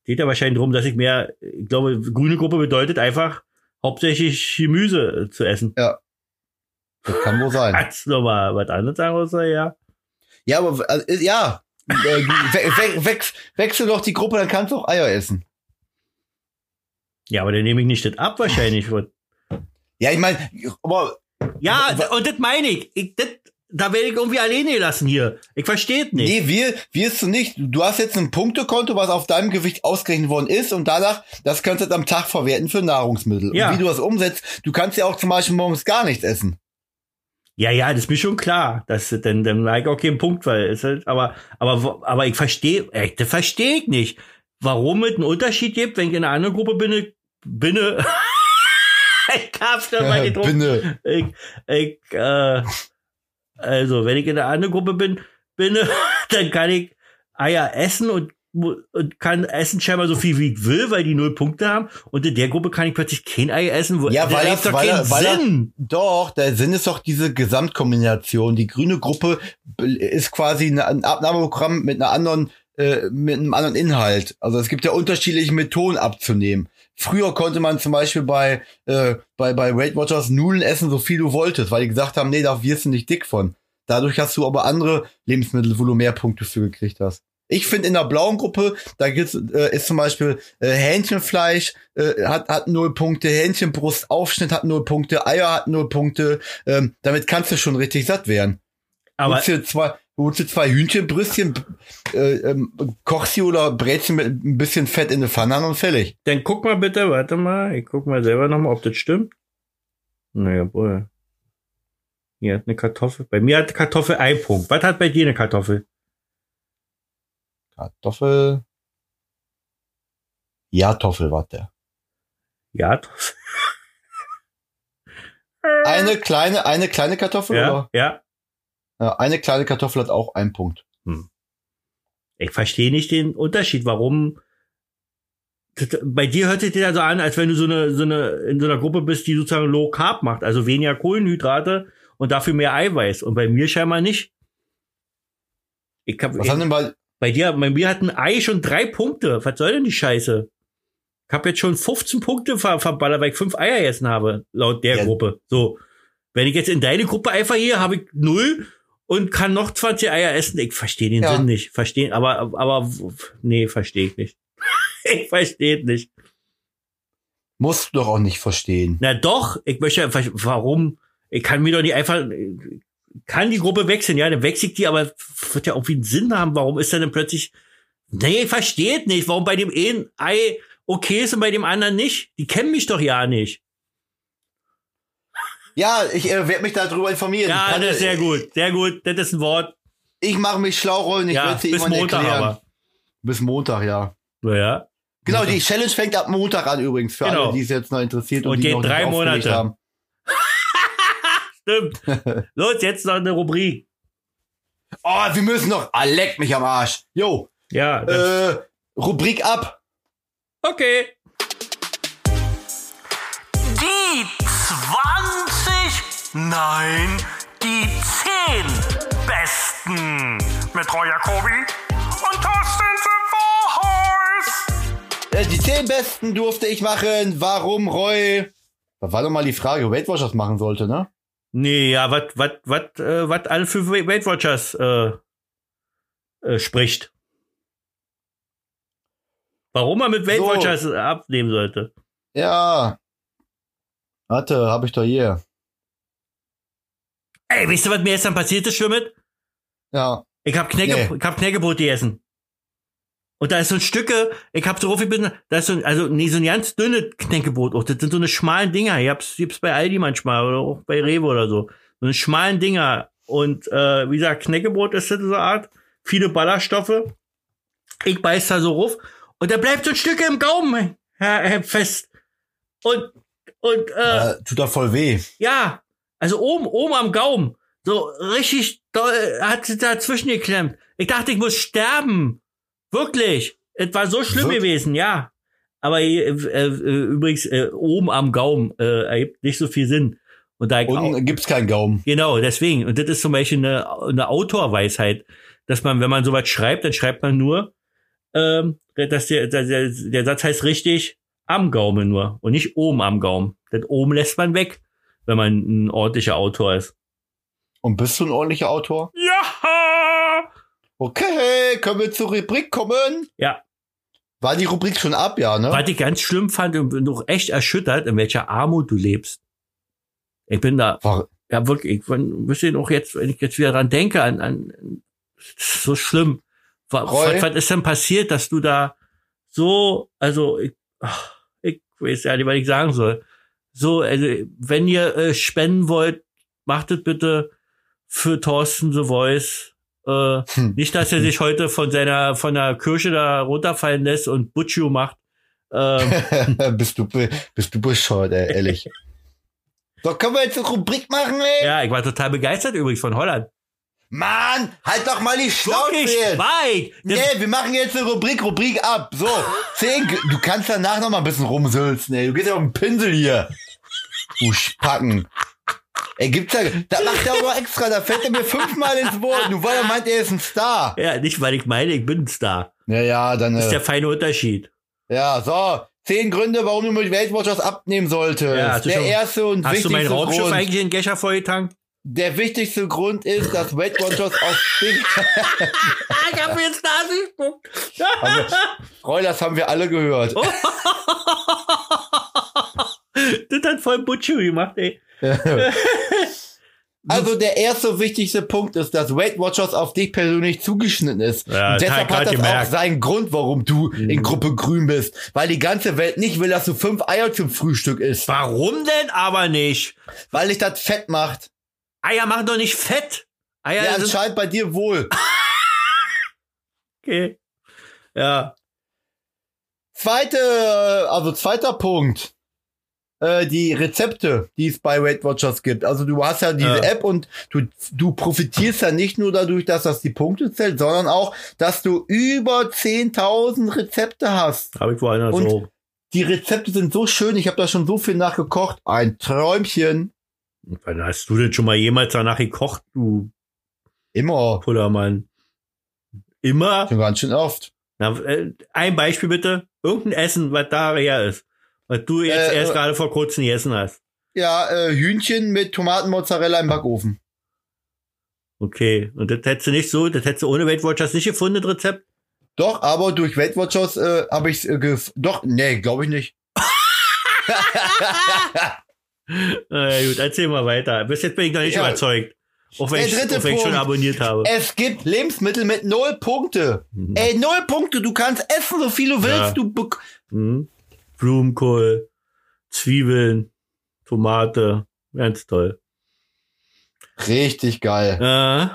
Ja. Geht ja wahrscheinlich darum, dass ich mehr, ich glaube, grüne Gruppe bedeutet einfach hauptsächlich Gemüse äh, zu essen. Das kann wohl sein. Kannst du noch mal was anderes sagen, außer ja? Ja, aber äh, ja. Äh, we we wechsel doch die Gruppe, dann kannst du auch Eier essen. Ja, aber dann nehme ich nicht das ab wahrscheinlich. Ja, ich meine, aber ja, und das meine ich. ich das, da werde ich irgendwie alleine gelassen hier. Ich verstehe es nicht. nee, wir, wirst du nicht. Du hast jetzt ein Punktekonto, was auf deinem Gewicht ausgerechnet worden ist und danach, das kannst du jetzt am Tag verwerten für Nahrungsmittel. Ja. Und wie du das umsetzt, du kannst ja auch zum Beispiel morgens gar nichts essen. Ja, ja, das ist mir schon klar. Das, dann, dann lag auch kein Punkt, weil es halt, aber, aber, aber ich verstehe, äh, das verstehe ich nicht. Warum es einen Unterschied gibt, wenn ich in einer anderen Gruppe bin, bin, ich hab's da mal gedruckt. Binne. Ich, ich, äh, also, wenn ich in einer anderen Gruppe bin, bin, dann kann ich Eier essen und, und kann essen scheinbar so viel wie ich will, weil die null Punkte haben. Und in der Gruppe kann ich plötzlich kein Ei essen. Wo, Ja, weil das- doch weil keinen er- weil er- Sinn. Doch, der Sinn ist doch diese Gesamtkombination. Die grüne Gruppe ist quasi ein Abnahmeprogramm mit einer anderen, äh, mit einem anderen Inhalt. Also es gibt ja unterschiedliche Methoden abzunehmen. Früher konnte man zum Beispiel bei, äh, bei, bei Weight Watchers Nudeln essen, so viel du wolltest, weil die gesagt haben, nee, da wirst du nicht dick von. Dadurch hast du aber andere Lebensmittel, wo du mehr Punkte für gekriegt hast. Ich finde in der blauen Gruppe, da gibt's, äh, ist zum Beispiel äh, Hähnchenfleisch äh, hat, hat null Punkte, Hähnchenbrust, Aufschnitt hat null Punkte, Eier hat null Punkte. Ähm, damit kannst du schon richtig satt werden. Aber, dir zwei, holst dir zwei Hühnchenbrüstchen, äh, ähm, kochst sie oder brätst sie mit ein bisschen Fett in eine Pfanne an und fertig. Dann guck mal bitte, warte mal, ich guck mal selber nochmal, ob das stimmt. Naja, wohl. Hier hat eine Kartoffel. Bei mir hat Kartoffel ein Punkt. Was hat bei dir eine Kartoffel? Kartoffel. Ja, Toffel war der. Ja, Kartoffel. Eine kleine, eine kleine Kartoffel Ja, oder? ja. Ja, eine kleine Kartoffel hat auch einen Punkt. Ich verstehe nicht den Unterschied, warum. Bei dir hört sich das ja so an, als wenn du so eine, so eine, in so einer Gruppe bist, die sozusagen Low Carb macht, also weniger Kohlenhydrate und dafür mehr Eiweiß. Und bei mir scheinbar nicht. Ich hab, Was ich, haben denn bei, Bei dir, bei mir hat ein Ei schon drei Punkte. Was soll denn die Scheiße? Ich habe jetzt schon 15 Punkte ver verballert, weil ich fünf Eier gegessen habe, laut der Ja. Gruppe. So. Wenn ich jetzt in deine Gruppe einfach hier habe ich null und kann noch 20 Eier essen. Ich verstehe den Ja. Sinn nicht. Verstehen, aber, aber, nee, verstehe ich nicht. ich verstehe es nicht. musst du doch auch nicht verstehen. Na doch, ich möchte, einfach- warum? Ich kann mir doch nicht einfach, kann die Gruppe wechseln, ja, dann wechsle ich die, aber wird ja auch wie einen Sinn haben. Warum ist dann, dann plötzlich, nee, ich verstehe es nicht, warum bei dem einen Ei okay ist und bei dem anderen nicht? Die kennen mich doch ja nicht. Ja, ich äh, werde mich darüber informieren. Ja, Kann- das ist sehr gut, sehr gut. Das ist ein Wort. Ich mache mich schlau, Rollen. Ich Ja, werde irgendwann Montag erklären. aber. Bis Montag, ja. Naja. Genau, die Challenge fängt ab Montag an übrigens, für Genau. alle, die es jetzt noch interessiert und, Und die geht noch drei Monate. haben. Stimmt. Los, jetzt noch eine Rubrik. Oh, wir müssen noch. Ah, leck mich am Arsch. Jo, Ja, äh, Rubrik ab. okay. Nein, die 10 Besten mit Roy Jacobi und Thorsten The Voice. Äh, die zehn besten durfte ich machen. Warum, Roy? Das war doch mal die Frage, Weight Watchers machen sollte, ne? Nee, ja, was was was äh, was alle für Weight Watchers äh, äh, spricht. Warum man mit Weight So. Watchers abnehmen sollte. Ja. Warte, hab ich doch hier. Ey, weißt du, was mir gestern passiert ist, Schwimmet? Ja. Ich hab Knäcke, Nee. ich hab Knäckebrot gegessen. Und da ist so ein Stücke, ich hab so aufgebissen, da ist so ein, also nee, so ein ganz dünne Knäckebrot auch. Das sind so eine schmalen Dinger. Ich hab's, gibt's bei Aldi manchmal oder auch bei Rewe oder so. So eine schmalen Dinger. Und äh, wie gesagt, Knäckebrot ist das so eine Art. Viele Ballaststoffe. Ich beiß da so ruf. Und da bleibt so ein Stück im Gaumen äh, äh, fest. Und, und äh, Äh, tut doch voll weh. ja, also oben, oben am Gaumen. So richtig doll hat sie dazwischen geklemmt. Ich dachte, ich muss sterben. Wirklich. Es war so schlimm Wirk- gewesen, ja. Aber äh, äh, übrigens, äh, oben am Gaumen äh, ergibt nicht so viel Sinn. Und da Unten gibt's keinen Gaumen. genau, deswegen. Und das ist zum Beispiel eine, eine Autorweisheit, dass man, wenn man sowas schreibt, dann schreibt man nur, ähm, dass der, der, der, der Satz heißt richtig am Gaumen nur und nicht oben am Gaumen. Das oben lässt man weg, wenn man ein ordentlicher Autor ist. Und bist du ein ordentlicher Autor? Ja! Okay, können wir zur Rubrik kommen? Ja, War die Rubrik schon ab, ja, ne? was ich ganz schlimm fand und bin doch echt erschüttert, in welcher Armut du lebst. Ich bin da, War, ja wirklich, ich ihr noch jetzt, wenn ich jetzt wieder dran denke, an, an so schlimm. Was, was, was ist denn passiert, dass du da so, also ich, ich weiß ja nicht, was ich sagen soll. So, also wenn ihr äh, spenden wollt, macht es bitte für Thorsten The Voice. Äh, Hm. nicht, dass er sich heute von seiner von der Kirche da runterfallen lässt und Butchu macht. Ähm, bist du, bist du bescheuert, ey, ehrlich. so, können wir jetzt eine Rubrik machen, ey? ja, ich war total begeistert übrigens von Holland. Mann, halt doch mal die Schnauze jetzt. Das, Nee, wir machen jetzt eine Rubrik, Rubrik ab. So, zehn, du kannst danach noch mal ein bisschen rumsülzen, ey. Du gehst ja auf den Pinsel hier. Du Spacken. Ey, gibt's ja, da macht er aber extra, da fällt er mir fünfmal ins Wort. Nur weil er meint, er ist ein Star. Ja, nicht weil ich meine, ich bin ein Star. Ja, ja, dann, Das ist äh, der feine Unterschied. ja, so. Zehn Gründe, warum du mit Weight Watchers abnehmen solltest. Ja, hast du der schon- erste und Hast du mein wichtigste Raumschiff Grund. eigentlich in Gescher vorgetankt? Der wichtigste Grund ist, dass Weight Watchers auf dich, Ah, ich hab mir jetzt Nase geguckt. Roy, das haben wir alle gehört. Oh. das hat voll Butchu gemacht, ey. Also der erste wichtigste Punkt ist, dass Weight Watchers auf dich persönlich zugeschnitten ist. Ja, und deshalb hat das auch gemerkt. seinen Grund, warum du in Mhm. Gruppe Grün bist. Weil die ganze Welt nicht will, dass du fünf Eier zum Frühstück isst. Warum denn aber nicht? Weil dich das fett macht. Eier machen doch nicht fett. Eier Ja, sind anscheinend bei dir wohl. okay. Ja. Zweite, also zweiter Punkt. Äh, die Rezepte, die es bei Weight Watchers gibt. Also du hast ja diese Ja. App und du, du profitierst ja nicht nur dadurch, dass das die Punkte zählt, sondern auch, dass du über 10.000 Rezepte hast. Hab ich woanders Und- so. Die Rezepte sind so schön, ich habe da schon so viel nachgekocht. Ein Träumchen. Wann hast du denn schon mal jemals danach gekocht, du Immer. Pullermann? Immer? Schon ganz schön oft. Na, äh, ein Beispiel bitte. Irgendein Essen, was da her ist. Was du jetzt Äh, erst äh, gerade vor kurzem gegessen hast. Ja, äh, Hühnchen mit Tomatenmozzarella im Backofen. Okay. Und das hättest du nicht so, das hättest du ohne Weight Watchers nicht gefunden, das Rezept? Doch, aber durch Weight Watchers äh, habe ich äh, gef Doch, nee, glaube ich nicht. Na ja, gut, erzähl mal weiter. Bis jetzt bin ich noch nicht Ja. überzeugt. Auch wenn, ich, auch wenn ich schon abonniert habe. Es gibt Lebensmittel mit null Punkte. Ey, null Punkte. Du kannst essen, so viel du willst. Ja. Du Mhm. Blumenkohl, Zwiebeln, Tomate. Ganz toll. Richtig geil. Äh,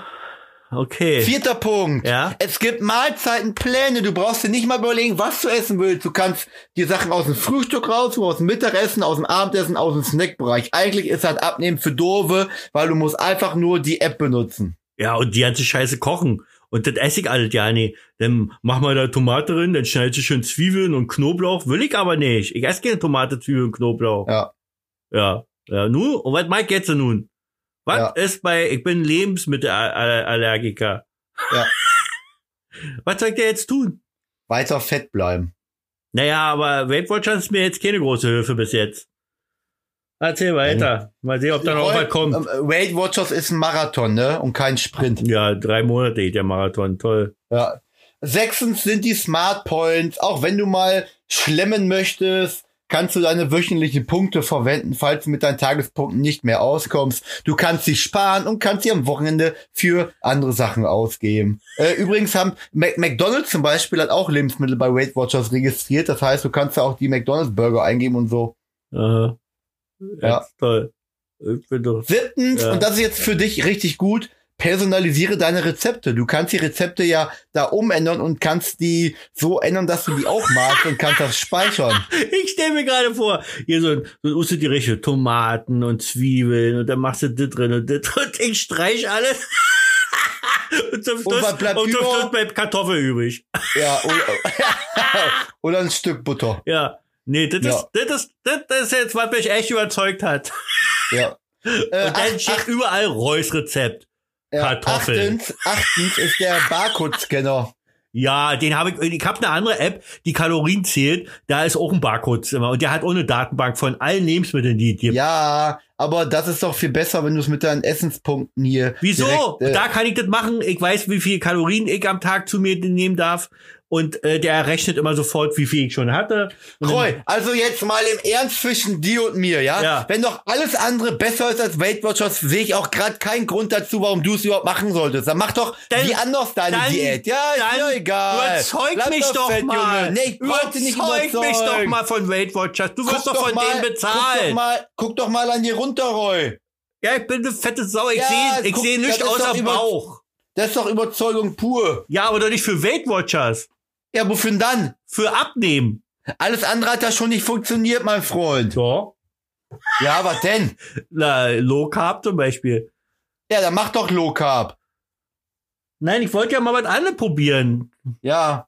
okay. Vierter Punkt. Ja. Es gibt Mahlzeitenpläne. Du brauchst dir nicht mal überlegen, was du essen willst. Du kannst dir Sachen aus dem Frühstück raus, aus dem Mittagessen, aus dem Abendessen, aus dem Snackbereich. Eigentlich ist das Abnehmen für Dove, weil du musst einfach nur die App benutzen. Ja, und die ganze Scheiße kochen. Und das esse ich alles ja nicht. Dann mach mal da Tomate drin, dann schneidest du schön Zwiebeln und Knoblauch. Will ich aber nicht. Ich esse keine Tomate, Zwiebeln und Knoblauch. Ja. Ja. Ja, nun? Und was mag jetzt nun? Was Ja. ist bei, ich bin Lebensmittelallergiker. Ja. Was soll ich jetzt tun? Weiter fett bleiben. Naja, aber Weight Watchers ist mir jetzt keine große Hilfe bis jetzt. Erzähl weiter. Mal sehen, ob da noch was kommt. Ähm, Weight Watchers ist ein Marathon, ne? Und kein Sprint. Ja, drei Monate geht der Marathon. Toll. Ja. Sechstens sind die Smart Points. Auch wenn du mal schlemmen möchtest, kannst du deine wöchentlichen Punkte verwenden, falls du mit deinen Tagespunkten nicht mehr auskommst. Du kannst sie sparen und kannst sie am Wochenende für andere Sachen ausgeben. Äh, übrigens haben Mac McDonald's zum Beispiel hat auch Lebensmittel bei Weight Watchers registriert. Das heißt, du kannst da auch die McDonald's Burger eingeben und so. Aha. Ja. Ja. Toll. Ich bin doch. Siebtens, Ja. und das ist jetzt für dich richtig gut, personalisiere deine Rezepte. Du kannst die Rezepte ja da umändern und kannst die so ändern, dass du die auch magst und kannst das speichern. Ich stell mir gerade vor, hier so so ein Uste die Richtung Tomaten und Zwiebeln und dann machst du das drin und das und ich streich alles. und zum Schluss, was bleibt und zum? Schluss bleibt Kartoffel übrig. Ja, oder, oder ein Stück Butter. Ja. Nee, das Ja. ist, das ist, das, ist jetzt, was mich echt überzeugt hat. Ja. Äh, Und dann acht- steht acht- überall Reus Rezept. ja, Kartoffeln. Achtens, achtens ist der Barcode-Scanner. Ja, den habe ich, ich habe eine andere App, die Kalorien zählt, da ist auch ein Barcode immer und der hat auch eine Datenbank von allen Lebensmitteln, die es gibt. Ja, aber das ist doch viel besser, wenn du es mit deinen Essenspunkten hier. Wieso? Direkt, äh, da kann ich das machen. Ich weiß, wie viel Kalorien ich am Tag zu mir nehmen darf. Und äh, der rechnet immer sofort, wie viel ich schon hatte. Roy, also jetzt mal im Ernst zwischen dir und mir, ja? Ja. Wenn doch alles andere besser ist als Weight Watchers, sehe ich auch gerade keinen Grund dazu, warum du es überhaupt machen solltest. Dann mach doch Dann- wie anders deine dann- Diät. Ja, ist dann mir egal. Überzeug Bleib mich doch fett, mal. Junge. Nee, ich dich nicht überzeug überzeugen. mich doch mal von Weight Watchers. Du wirst Guck doch von mal, denen Guck doch, bezahlt. mal, guck doch mal an dir runter, Roy. Ja, ich bin eine fette Sau. Ich Ja, sehe seh nichts außer Bauch. Das ist doch Überzeugung pur. Ja, aber doch nicht für Weight Watchers. Ja, wofür denn dann? Für Abnehmen. Alles andere hat ja schon nicht funktioniert, mein Freund. So. Ja, was denn? Na, Low Carb zum Beispiel. Ja, dann mach doch Low Carb. Nein, ich wollte ja mal was anderes probieren. Ja.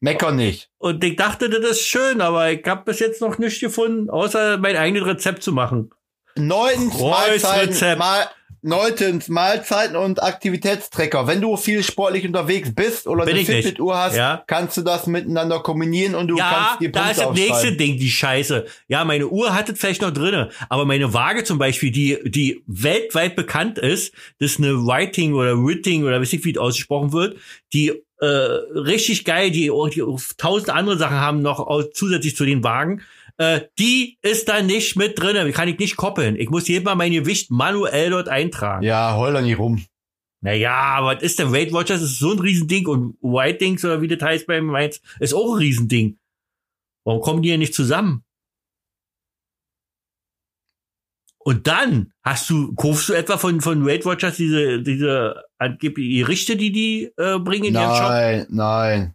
Mecker nicht. Und ich dachte, das ist schön, aber ich habe bis jetzt noch nichts gefunden, außer mein eigenes Rezept zu machen. Reus Mahlzeiten, Rezept. mal, neuntens Mahlzeiten und Aktivitätstracker. Wenn du viel sportlich unterwegs bist oder Bin eine. Fitbit-Uhr hast, Ja. kannst du das miteinander kombinieren und du ja, kannst die da Punkte ist das nächste. Ding, die Scheiße. Ja, meine Uhr hat es vielleicht noch drinne, aber meine Waage zum Beispiel, die, die weltweit bekannt ist, das ist eine Writing oder Writting oder weiß ich, wie es ausgesprochen wird, die äh, richtig geil, die, die tausend andere Sachen haben noch aus, zusätzlich zu den Wagen. Äh, die ist da nicht mit drinne, die kann ich nicht koppeln. Ich muss jedes Mal mein Gewicht manuell dort eintragen. Ja, heul doch nicht rum. Naja, was ist denn Weight Watchers? Ist so ein Riesending und White Dings oder wie das heißt bei Mainz ist auch ein Riesending. Warum kommen die ja nicht zusammen? Und dann hast du, kaufst du etwa von, von Weight Watchers diese, diese angeblich Gerichte, die die äh, bringen in ihrem Shop? Nein, nein.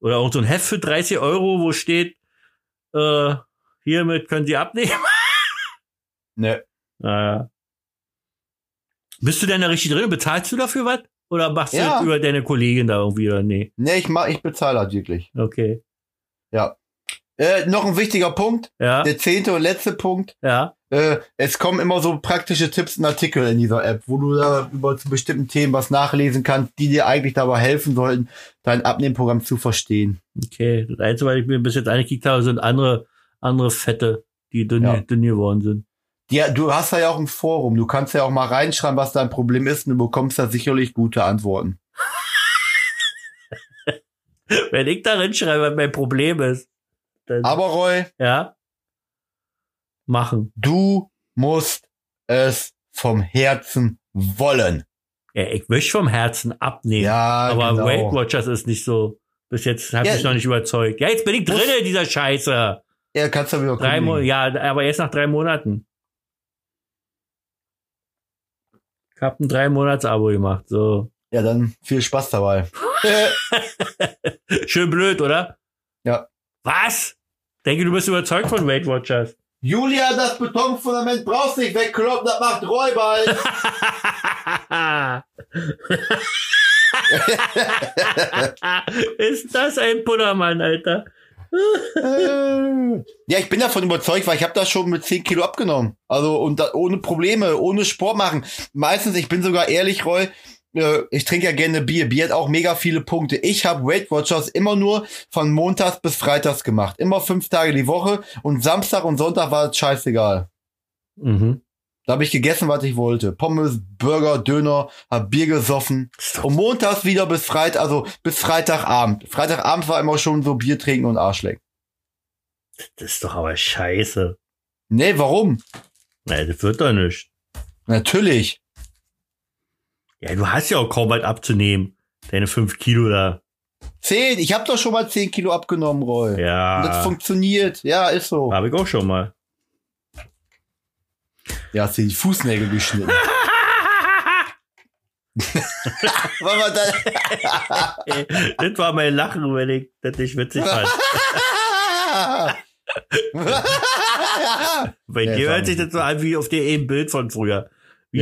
Oder auch so ein Heft für 30 Euro, wo steht, äh, hiermit können sie abnehmen. Ne. Naja. Bist du denn da richtig drin? Bezahlst du dafür was? Oder machst du Ja. das über deine Kollegin da irgendwie oder nee? Ne, ich mach, ich bezahle das wirklich. Okay. Äh, noch ein wichtiger Punkt. Ja, Der zehnte und letzte Punkt. ja. Äh, es kommen immer so praktische Tipps und Artikel in dieser App, wo du da über zu bestimmten Themen was nachlesen kannst, die dir eigentlich dabei helfen sollten, dein Abnehmprogramm zu verstehen. Okay. Das Einzige, was ich mir bis jetzt eingekickt habe, sind andere, andere Fette, die dünn, Ja. dünn geworden sind. Ja, du hast da ja auch ein Forum. Du kannst ja auch mal reinschreiben, was dein Problem ist, und du bekommst da sicherlich gute Antworten. Wenn ich darin schreibe, was mein Problem ist, dann, Aber Roy, ja, machen. du musst es vom Herzen wollen. Ja, ich möchte vom Herzen abnehmen. Ja, aber genau. Weight Watchers ist nicht so. Bis jetzt hat Ja. mich noch nicht überzeugt. Ja, jetzt bin ich drin in dieser Scheiße. Ja, kannst du wieder Drei Mo ja, aber erst nach drei Monaten. Ich hab ein drei Monats Abo gemacht. So Ja, dann viel Spaß dabei. schön blöd, oder? Ja. Was? Denke, du bist überzeugt von Weight Watchers. Julia, das Betonfundament brauchst nicht wegkloppen, das macht Räuber. Ist das ein Puddermann, Alter? Ja, ich bin davon überzeugt, weil ich habe das schon mit 10 Kilo abgenommen. Also und da, ohne Probleme, ohne Sport machen. Meistens, ich bin sogar ehrlich, Roy, ich trinke ja gerne Bier. Bier hat auch mega viele Punkte. Ich habe Weight Watchers immer nur von Montags bis Freitags gemacht. Immer fünf Tage die Woche und Samstag und Sonntag war es scheißegal. Mhm. Da habe ich gegessen, was ich wollte. Pommes, Burger, Döner, hab Bier gesoffen. Und montags wieder bis Freitag, also bis Freitagabend. Freitagabend war immer schon so Bier trinken und Arschlecken. Das ist doch aber scheiße. Nee, warum? Nein, das wird doch nicht. Natürlich. Ja, du hast ja auch kaum was abzunehmen. Deine fünf Kilo da. Zehn. Ich habe doch schon mal zehn Kilo abgenommen, Roy. Und das Ja. funktioniert. Ja, ist so. Habe ich auch schon mal. Ja, hast dir die Fußnägel geschnitten. Das? das war mein Lachen, wenn ich das nicht witzig fand. Bei Ja, dir hört sich das so an wie auf dem Bild von früher.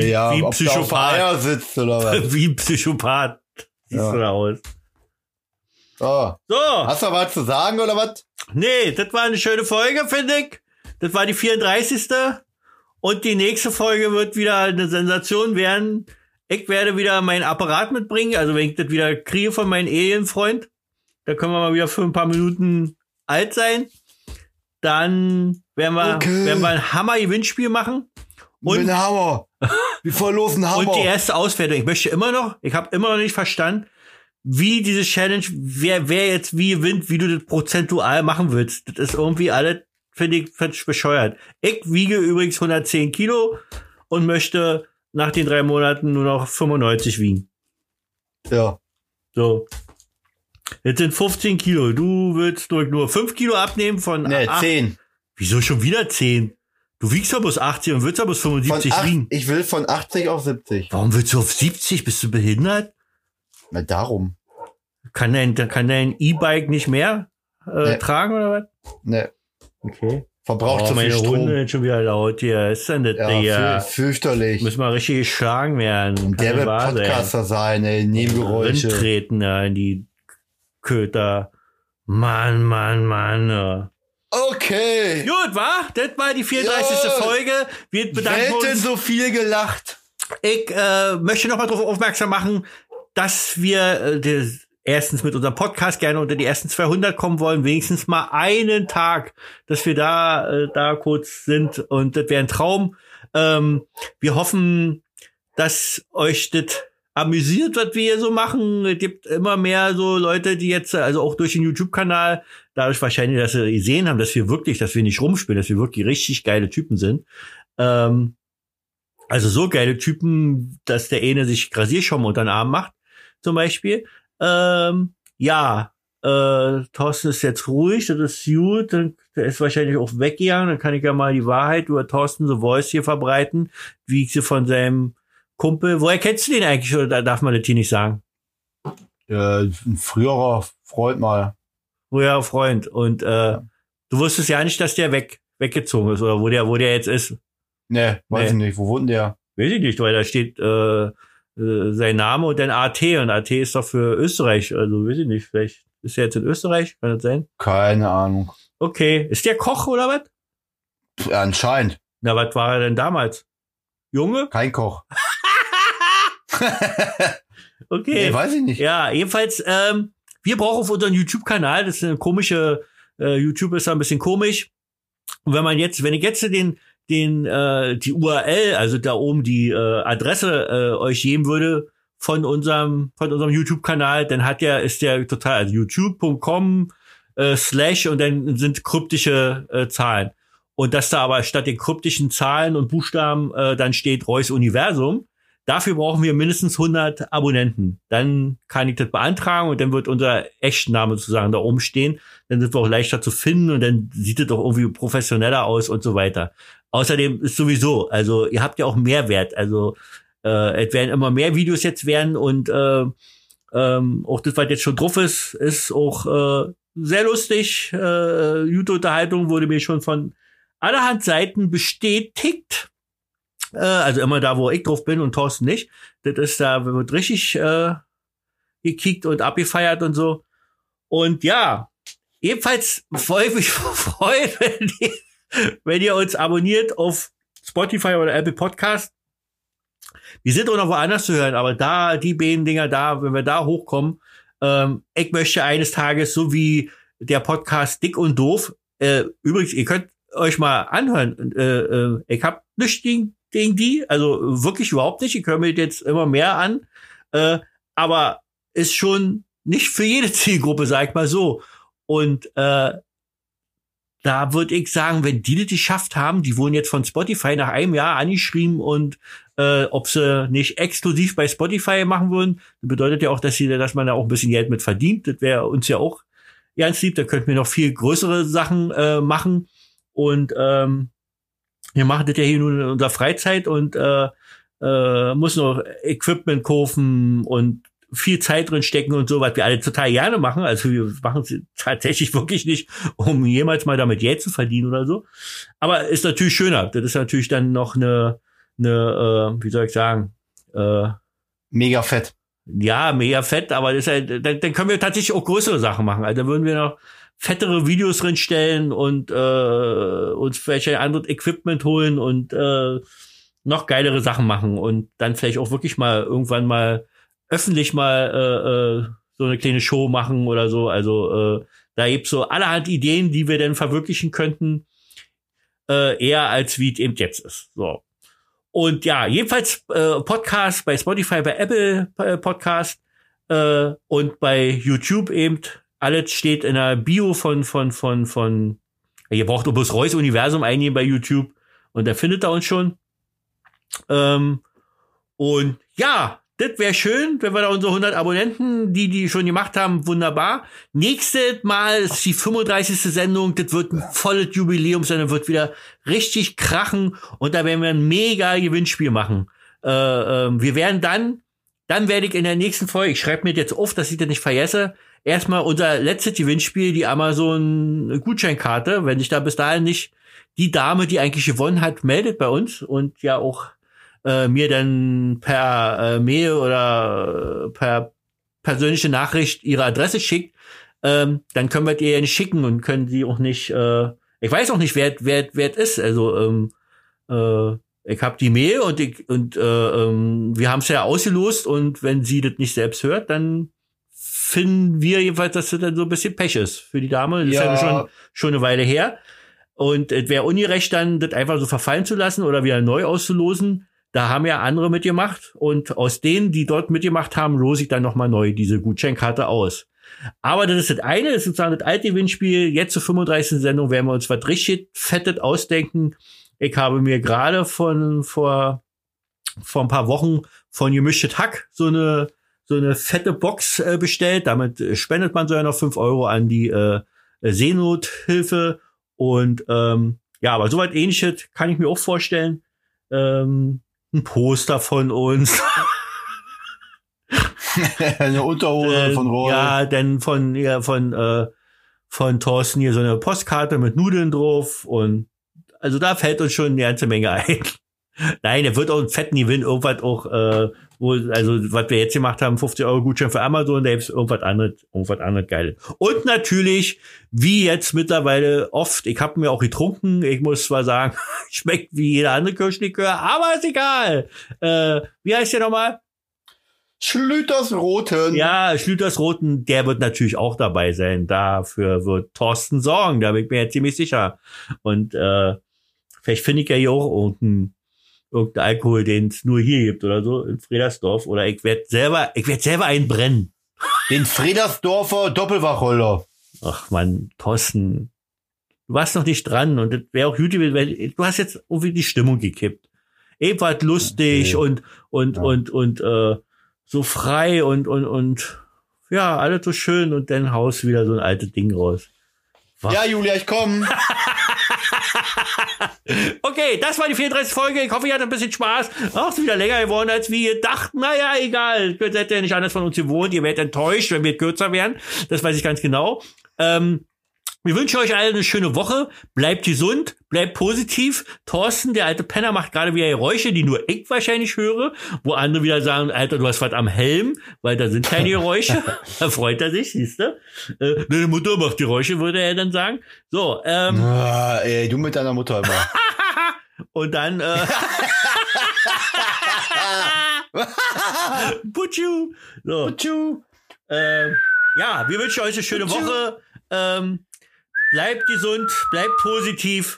Wie, ja, wie du auf Psychopath. Sitzt oder was. Wie Psychopath. Siehst Ja. du da aus. So. So, Hast du was zu sagen oder was? nee, das war eine schöne Folge, finde ich. Das war die 34. Und die nächste Folge wird wieder eine Sensation werden. Ich werde wieder meinen Apparat mitbringen. Also wenn ich das wieder kriege von meinem Ehenfreund, da können wir mal wieder für ein paar Minuten alt sein. Dann werden wir, Okay. werden wir ein Hammer-Gewinnspiel machen. Und- Mit Hammer. Wir verlosen Hammer. Und die erste Auswertung. Ich möchte immer noch, ich habe immer noch nicht verstanden, wie diese Challenge, wer, wer jetzt wie gewinnt, wie du das prozentual machen willst. Das ist irgendwie alles, finde ich, find ich bescheuert. Ich wiege übrigens 110 Kilo und möchte nach den drei Monaten nur noch 95 wiegen. ja. So. Jetzt sind 15 Kilo. Du willst nur, nur 5 Kilo abnehmen von acht- zehn. Wieso schon wieder 10? Du wiegst ja bloß 80 und willst ja bloß Von 75 acht, wiegen. ich will von 80 auf 70. Warum willst du auf 70? Bist du behindert? Na, darum. Kann dein, kann dein E-Bike nicht mehr äh, Nee. tragen oder was? Ne, Okay. verbraucht oh, zu viel meine Strom. Hunde sind schon wieder laut hier. Ist denn das Ja, hier? fü fürchterlich. Müssen wir richtig geschlagen werden. Der wird wahr sein. Podcaster sein, ey. Nebengeräusche. treten da in die Köter. Mann, Mann, Mann. Okay. Gut, war? Das war die 34. Ja. Folge. Wir bedanken Selten uns. so viel gelacht. Ich äh, möchte noch mal darauf aufmerksam machen, dass wir äh, erstens mit unserem Podcast gerne unter die ersten 200 kommen wollen, wenigstens mal einen Tag, dass wir da äh, da kurz sind und das wäre ein Traum. Ähm, wir hoffen, dass euch das amüsiert, was wir hier so machen. Es gibt immer mehr so Leute, die jetzt, also auch durch den YouTube-Kanal, dadurch wahrscheinlich, dass sie gesehen haben, dass wir wirklich, dass wir nicht rumspielen, dass wir wirklich richtig geile Typen sind. Ähm, also so geile Typen, dass der eine sich Rasierschaum unter den Arm macht, zum Beispiel. Ähm, ja, äh, Thorsten ist jetzt ruhig, das ist gut, dann, der ist wahrscheinlich auch weggegangen, dann kann ich ja mal die Wahrheit über Thorsten The Voice hier verbreiten, wie ich sie von seinem Kumpel, woher kennst du den eigentlich, oder darf man das hier nicht sagen? Äh, ein früherer Freund mal. Früher Freund und äh, du wusstest ja nicht, dass der weg, weggezogen ist, oder wo der, wo der jetzt ist. Ne, weiß Nee. ich nicht. Wo wohnt der? Weiß ich nicht, weil da steht äh, äh, sein Name und dann AT und AT ist doch für Österreich. Also weiß ich nicht, vielleicht ist er jetzt in Österreich, kann das sein? Keine Ahnung. Okay. Ist der Koch oder was? Anscheinend. Na, was war er denn damals? Junge? Kein Koch. Okay. Nee, weiß ich nicht. Ja, jedenfalls, ähm, wir brauchen auf unseren YouTube-Kanal, das ist eine komische, äh, YouTube ist da ein bisschen komisch. Und wenn man jetzt, wenn ich jetzt den, den, äh, die URL, also da oben die äh, Adresse äh, euch geben würde von unserem, von unserem YouTube-Kanal, dann hat der, ist der total, also youtube.com äh, slash und dann sind kryptische äh, Zahlen. Und dass da aber statt den kryptischen Zahlen und Buchstaben äh, dann steht Reus Universum, Dafür brauchen wir mindestens 100 Abonnenten. Dann kann ich das beantragen und dann wird unser Echtname sozusagen da oben stehen. Dann sind wir auch leichter zu finden und dann sieht es doch irgendwie professioneller aus und so weiter. Außerdem ist sowieso, also ihr habt ja auch Mehrwert. Also äh, es werden immer mehr Videos jetzt werden und äh, ähm, auch das, was jetzt schon drauf ist, ist auch äh, sehr lustig. Äh, YouTube-Unterhaltung wurde mir schon von allerhand Seiten bestätigt. Äh, also immer da, wo ich drauf bin und Thorsten nicht. Das ist da, wird richtig äh, gekickt und abgefeiert und so. Und ja, ebenfalls freue ich mich freuen, wenn ihr, wenn ihr uns abonniert auf Spotify oder Apple Podcast. Wir sind auch noch woanders zu hören, aber da, die beiden Dinger da, wenn wir da hochkommen, ähm, ich möchte eines Tages, so wie der Podcast Dick und Doof, äh, übrigens, ihr könnt euch mal anhören, äh, äh, ich hab nichts gegen, gegen die, also wirklich überhaupt nicht, ich höre mir jetzt immer mehr an, äh, aber ist schon nicht für jede Zielgruppe, sag ich mal so. Und äh, da würde ich sagen, wenn die das geschafft haben, die wurden jetzt von Spotify nach einem Jahr angeschrieben und äh, ob sie nicht exklusiv bei Spotify machen würden, bedeutet ja auch, dass sie, dass man da auch ein bisschen Geld mit verdient. Das wäre uns ja auch ganz lieb. Da könnten wir noch viel größere Sachen äh, machen. Und ähm, wir machen das ja hier nur in unserer Freizeit und äh, äh, müssen noch Equipment kaufen und viel Zeit drin stecken und so, was wir alle total gerne machen. Also wir machen es tatsächlich wirklich nicht, um jemals mal damit Geld zu verdienen oder so. Aber ist natürlich schöner. Das ist natürlich dann noch eine, eine äh, wie soll ich sagen, äh, Mega fett. ja, mega fett, aber das ist halt, dann, dann können wir tatsächlich auch größere Sachen machen. Also dann würden wir noch fettere Videos drin stellen und äh, uns vielleicht ein anderes Equipment holen und äh, noch geilere Sachen machen und dann vielleicht auch wirklich mal irgendwann mal öffentlich mal äh, äh, so eine kleine Show machen oder so. Also äh, da gibt's so allerhand Ideen, die wir dann verwirklichen könnten, äh, eher als wie es eben jetzt ist. So. Und ja, jedenfalls äh, Podcast bei Spotify, bei Apple äh, Podcast äh, und bei YouTube eben. Alles steht in der Bio von, von, von, von, ihr braucht Obus Reus Universum eingehen bei YouTube und da findet er uns schon. Ähm, und ja, das wäre schön, wenn wir da unsere 100 Abonnenten, die die schon gemacht haben, wunderbar. Nächstes Mal ist die 35. Sendung, das wird ein volles Jubiläum sein, das wird wieder richtig krachen und da werden wir ein mega Gewinnspiel machen. Äh, äh, wir werden dann, dann werde ich in der nächsten Folge, ich schreibe mir jetzt auf, dass ich das nicht vergesse, erstmal unser letztes Gewinnspiel, die Amazon Gutscheinkarte, wenn sich da bis dahin nicht die Dame, die eigentlich gewonnen hat, meldet bei uns und ja auch äh, mir dann per äh, Mail oder äh, per persönliche Nachricht ihre Adresse schickt, ähm, dann können wir die ja nicht schicken und können sie auch nicht, äh, ich weiß auch nicht, wer wer wer es ist. Also ähm, äh, ich habe die Mail und ich, und äh, ähm, wir haben es ja ausgelost und wenn sie das nicht selbst hört, dann finden wir jedenfalls, dass das dann so ein bisschen Pech ist für die Dame. Das ist ja Ja. schon schon eine Weile her. Und es wäre ungerecht, dann das einfach so verfallen zu lassen oder wieder neu auszulosen. Da haben ja andere mitgemacht und aus denen, die dort mitgemacht haben, lose ich dann nochmal neu diese Gutscheinkarte aus. Aber das ist das eine, das ist sozusagen das alte Gewinnspiel. Jetzt zur 35. Sendung werden wir uns was richtig fettet ausdenken. Ich habe mir gerade von vor, vor ein paar Wochen von Gemischtes Hack so eine, so eine fette Box äh, bestellt. Damit äh, spendet man sogar noch fünf Euro an die äh, Seenothilfe. Und ähm, ja, aber soweit ähnliches kann ich mir auch vorstellen. Ähm, ein Poster von uns. Eine Unterhose Äh, von Roy. Ja, denn von, ja, von, äh, von Thorsten hier so eine Postkarte mit Nudeln drauf und also da fällt uns schon eine ganze Menge ein. Nein, er wird auch einen fetten Gewinn, irgendwas auch, äh, wo, also was wir jetzt gemacht haben, 50 Euro Gutschein für Amazon, da gibt's irgendwas anderes, irgendwas anderes Geiles. Und natürlich, wie jetzt mittlerweile oft, ich habe mir auch getrunken, ich muss zwar sagen, schmeckt wie jeder andere Kirschlikör, aber ist egal. Äh, wie heißt der nochmal? Schlüters Roten. Ja, Schlüters Roten, der wird natürlich auch dabei sein. Dafür wird Thorsten sorgen, da bin ich mir jetzt ziemlich sicher. Und äh, vielleicht finde ich ja hier auch irgendeinen irgendein Alkohol, den es nur hier gibt oder so, in Fredersdorf. Oder ich werde selber, ich werde selber einen brennen. Den Fredersdorfer Doppelwacholder. Ach man, Thorsten, du warst noch nicht dran und das wäre auch gut gewesen, weil du hast jetzt irgendwie die Stimmung gekippt. Ebenfalls lustig Okay. und, und, Ja. und, und, äh, so frei und, und, und, ja, alles so schön und dann haust wieder so ein altes Ding raus. Ja, Julia, ich komm. Okay, das war die 34. Folge. Ich hoffe, ihr hattet ein bisschen Spaß. Auch wieder länger geworden, als wir dachten. Naja, egal. Ihr seid ja nicht anders von uns gewohnt. Ihr werdet enttäuscht, wenn wir kürzer werden. Das weiß ich ganz genau. Ähm, wir wünschen euch allen eine schöne Woche. Bleibt gesund, bleibt positiv. Thorsten, der alte Penner, macht gerade wieder Geräusche, die nur ich wahrscheinlich höre, wo andere wieder sagen, Alter, du hast was am Helm, weil da sind keine Geräusche. da freut er sich, siehst du? Äh, deine Mutter macht Geräusche, würde er dann sagen. So, ähm, Ah, ey, du mit deiner Mutter immer. und dann, äh, Putschu. So, Tschu. ähm, ja, wir wünschen euch eine schöne Putschu. Woche. Ähm, bleibt gesund, bleibt positiv.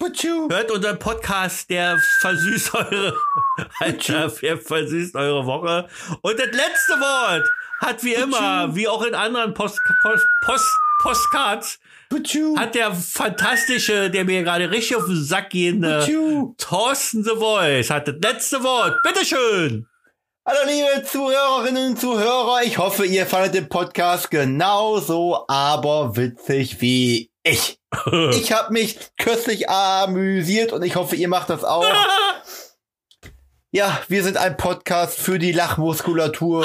Hört unseren Podcast, der versüßt eure, Alter, der versüßt eure Woche. Und das letzte Wort hat wie immer, wie auch in anderen Post, Post, Post, Postcards, hat der fantastische, der mir gerade richtig auf den Sack gehende Putschu. Thorsten The Voice hat das letzte Wort. Bitteschön. Hallo liebe Zuhörerinnen und Zuhörer, ich hoffe, ihr fandet den Podcast genauso aberwitzig wie ich. Ich habe mich köstlich amüsiert und ich hoffe, ihr macht das auch. Ja, wir sind ein Podcast für die Lachmuskulatur.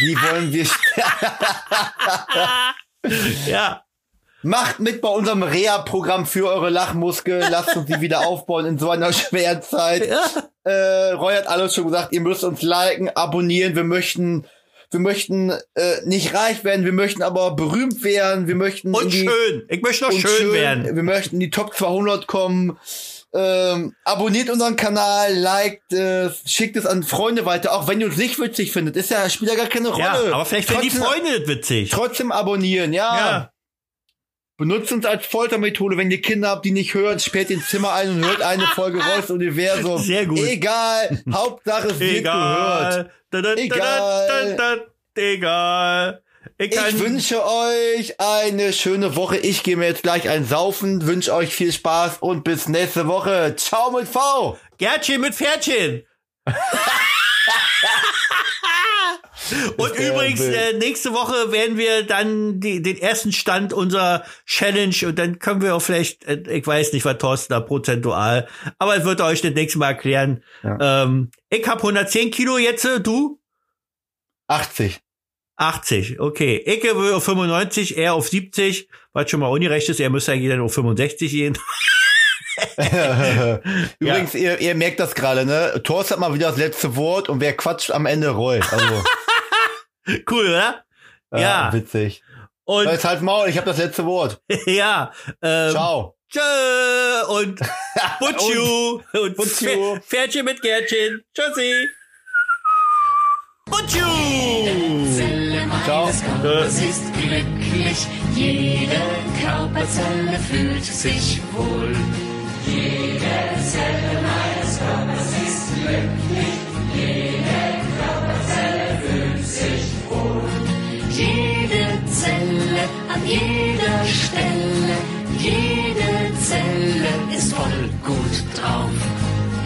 Wie wollen wir... ja. Macht mit bei unserem Reha-Programm für eure Lachmuskeln. Lasst uns die wieder aufbauen in so einer schweren Zeit. ja. Äh, Roy hat alles schon gesagt. Ihr müsst uns liken, abonnieren. Wir möchten, wir möchten äh, nicht reich werden. Wir möchten aber berühmt werden. Wir möchten Und die, schön. Ich möchte noch und schön, werden. Wir möchten in die Top 200 kommen. Ähm, abonniert unseren Kanal, liked es, schickt es an Freunde weiter, auch wenn ihr uns nicht witzig findet. Ist ja, spielt ja gar keine Rolle. Ja, aber vielleicht finden die Freunde witzig. Trotzdem abonnieren, ja. Ja. Benutzt uns als Foltermethode, wenn ihr Kinder habt, die nicht hören, sperrt ins Zimmer ein und hört eine Folge Rolls Universum. Sehr gut. Egal. Hauptsache es wird gehört. Egal. Egal. Ich, Ich wünsche euch eine schöne Woche. Ich gehe mir jetzt gleich ein Saufen, wünsche euch viel Spaß und bis nächste Woche. Ciao mit V. Gärtchen mit Pferdchen. Und übrigens, äh, nächste Woche werden wir dann die, den ersten Stand unserer Challenge und dann können wir auch vielleicht, äh, ich weiß nicht, was Thorsten da prozentual, aber es wird er euch das nächste Mal erklären. Ähm, ich hab 110 Kilo jetzt, äh, du? 80. 80, okay. Ich will auf 95, er auf 70, was schon mal ungerecht ist, er müsste eigentlich dann auf 65 gehen. Übrigens, ihr, ihr merkt das gerade, ne? Thorsten hat mal wieder das letzte Wort und wer quatscht am Ende Roy. Also, Cool, oder? äh, Ja. Witzig. Und Jetzt halt Maul, ich habe das letzte Wort. ja, ähm, Ciao. Tschö und Butschu und. Pferd- Pferdchen mit Gärtchen. Tschüssi. Butschu. Ciao. Es ist glücklich, jede Körperzelle fühlt sich wohl. Jede Zelle meines Körpers ist glücklich, Zelle an jeder Stelle, jede Zelle ist voll gut drauf.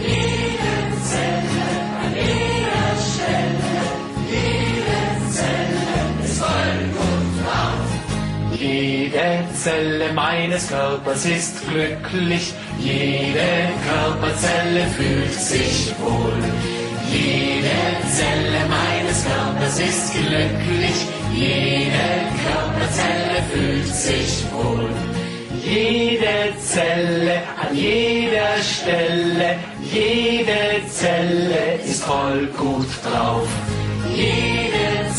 Jede Zelle an jeder Stelle, jede Zelle ist voll gut drauf. Jede Zelle meines Körpers ist glücklich, jede Körperzelle fühlt sich wohl. Jede Zelle meines Körpers ist glücklich, jede Körperzelle fühlt sich wohl. Jede Zelle an jeder Stelle, jede Zelle ist voll gut drauf. Jede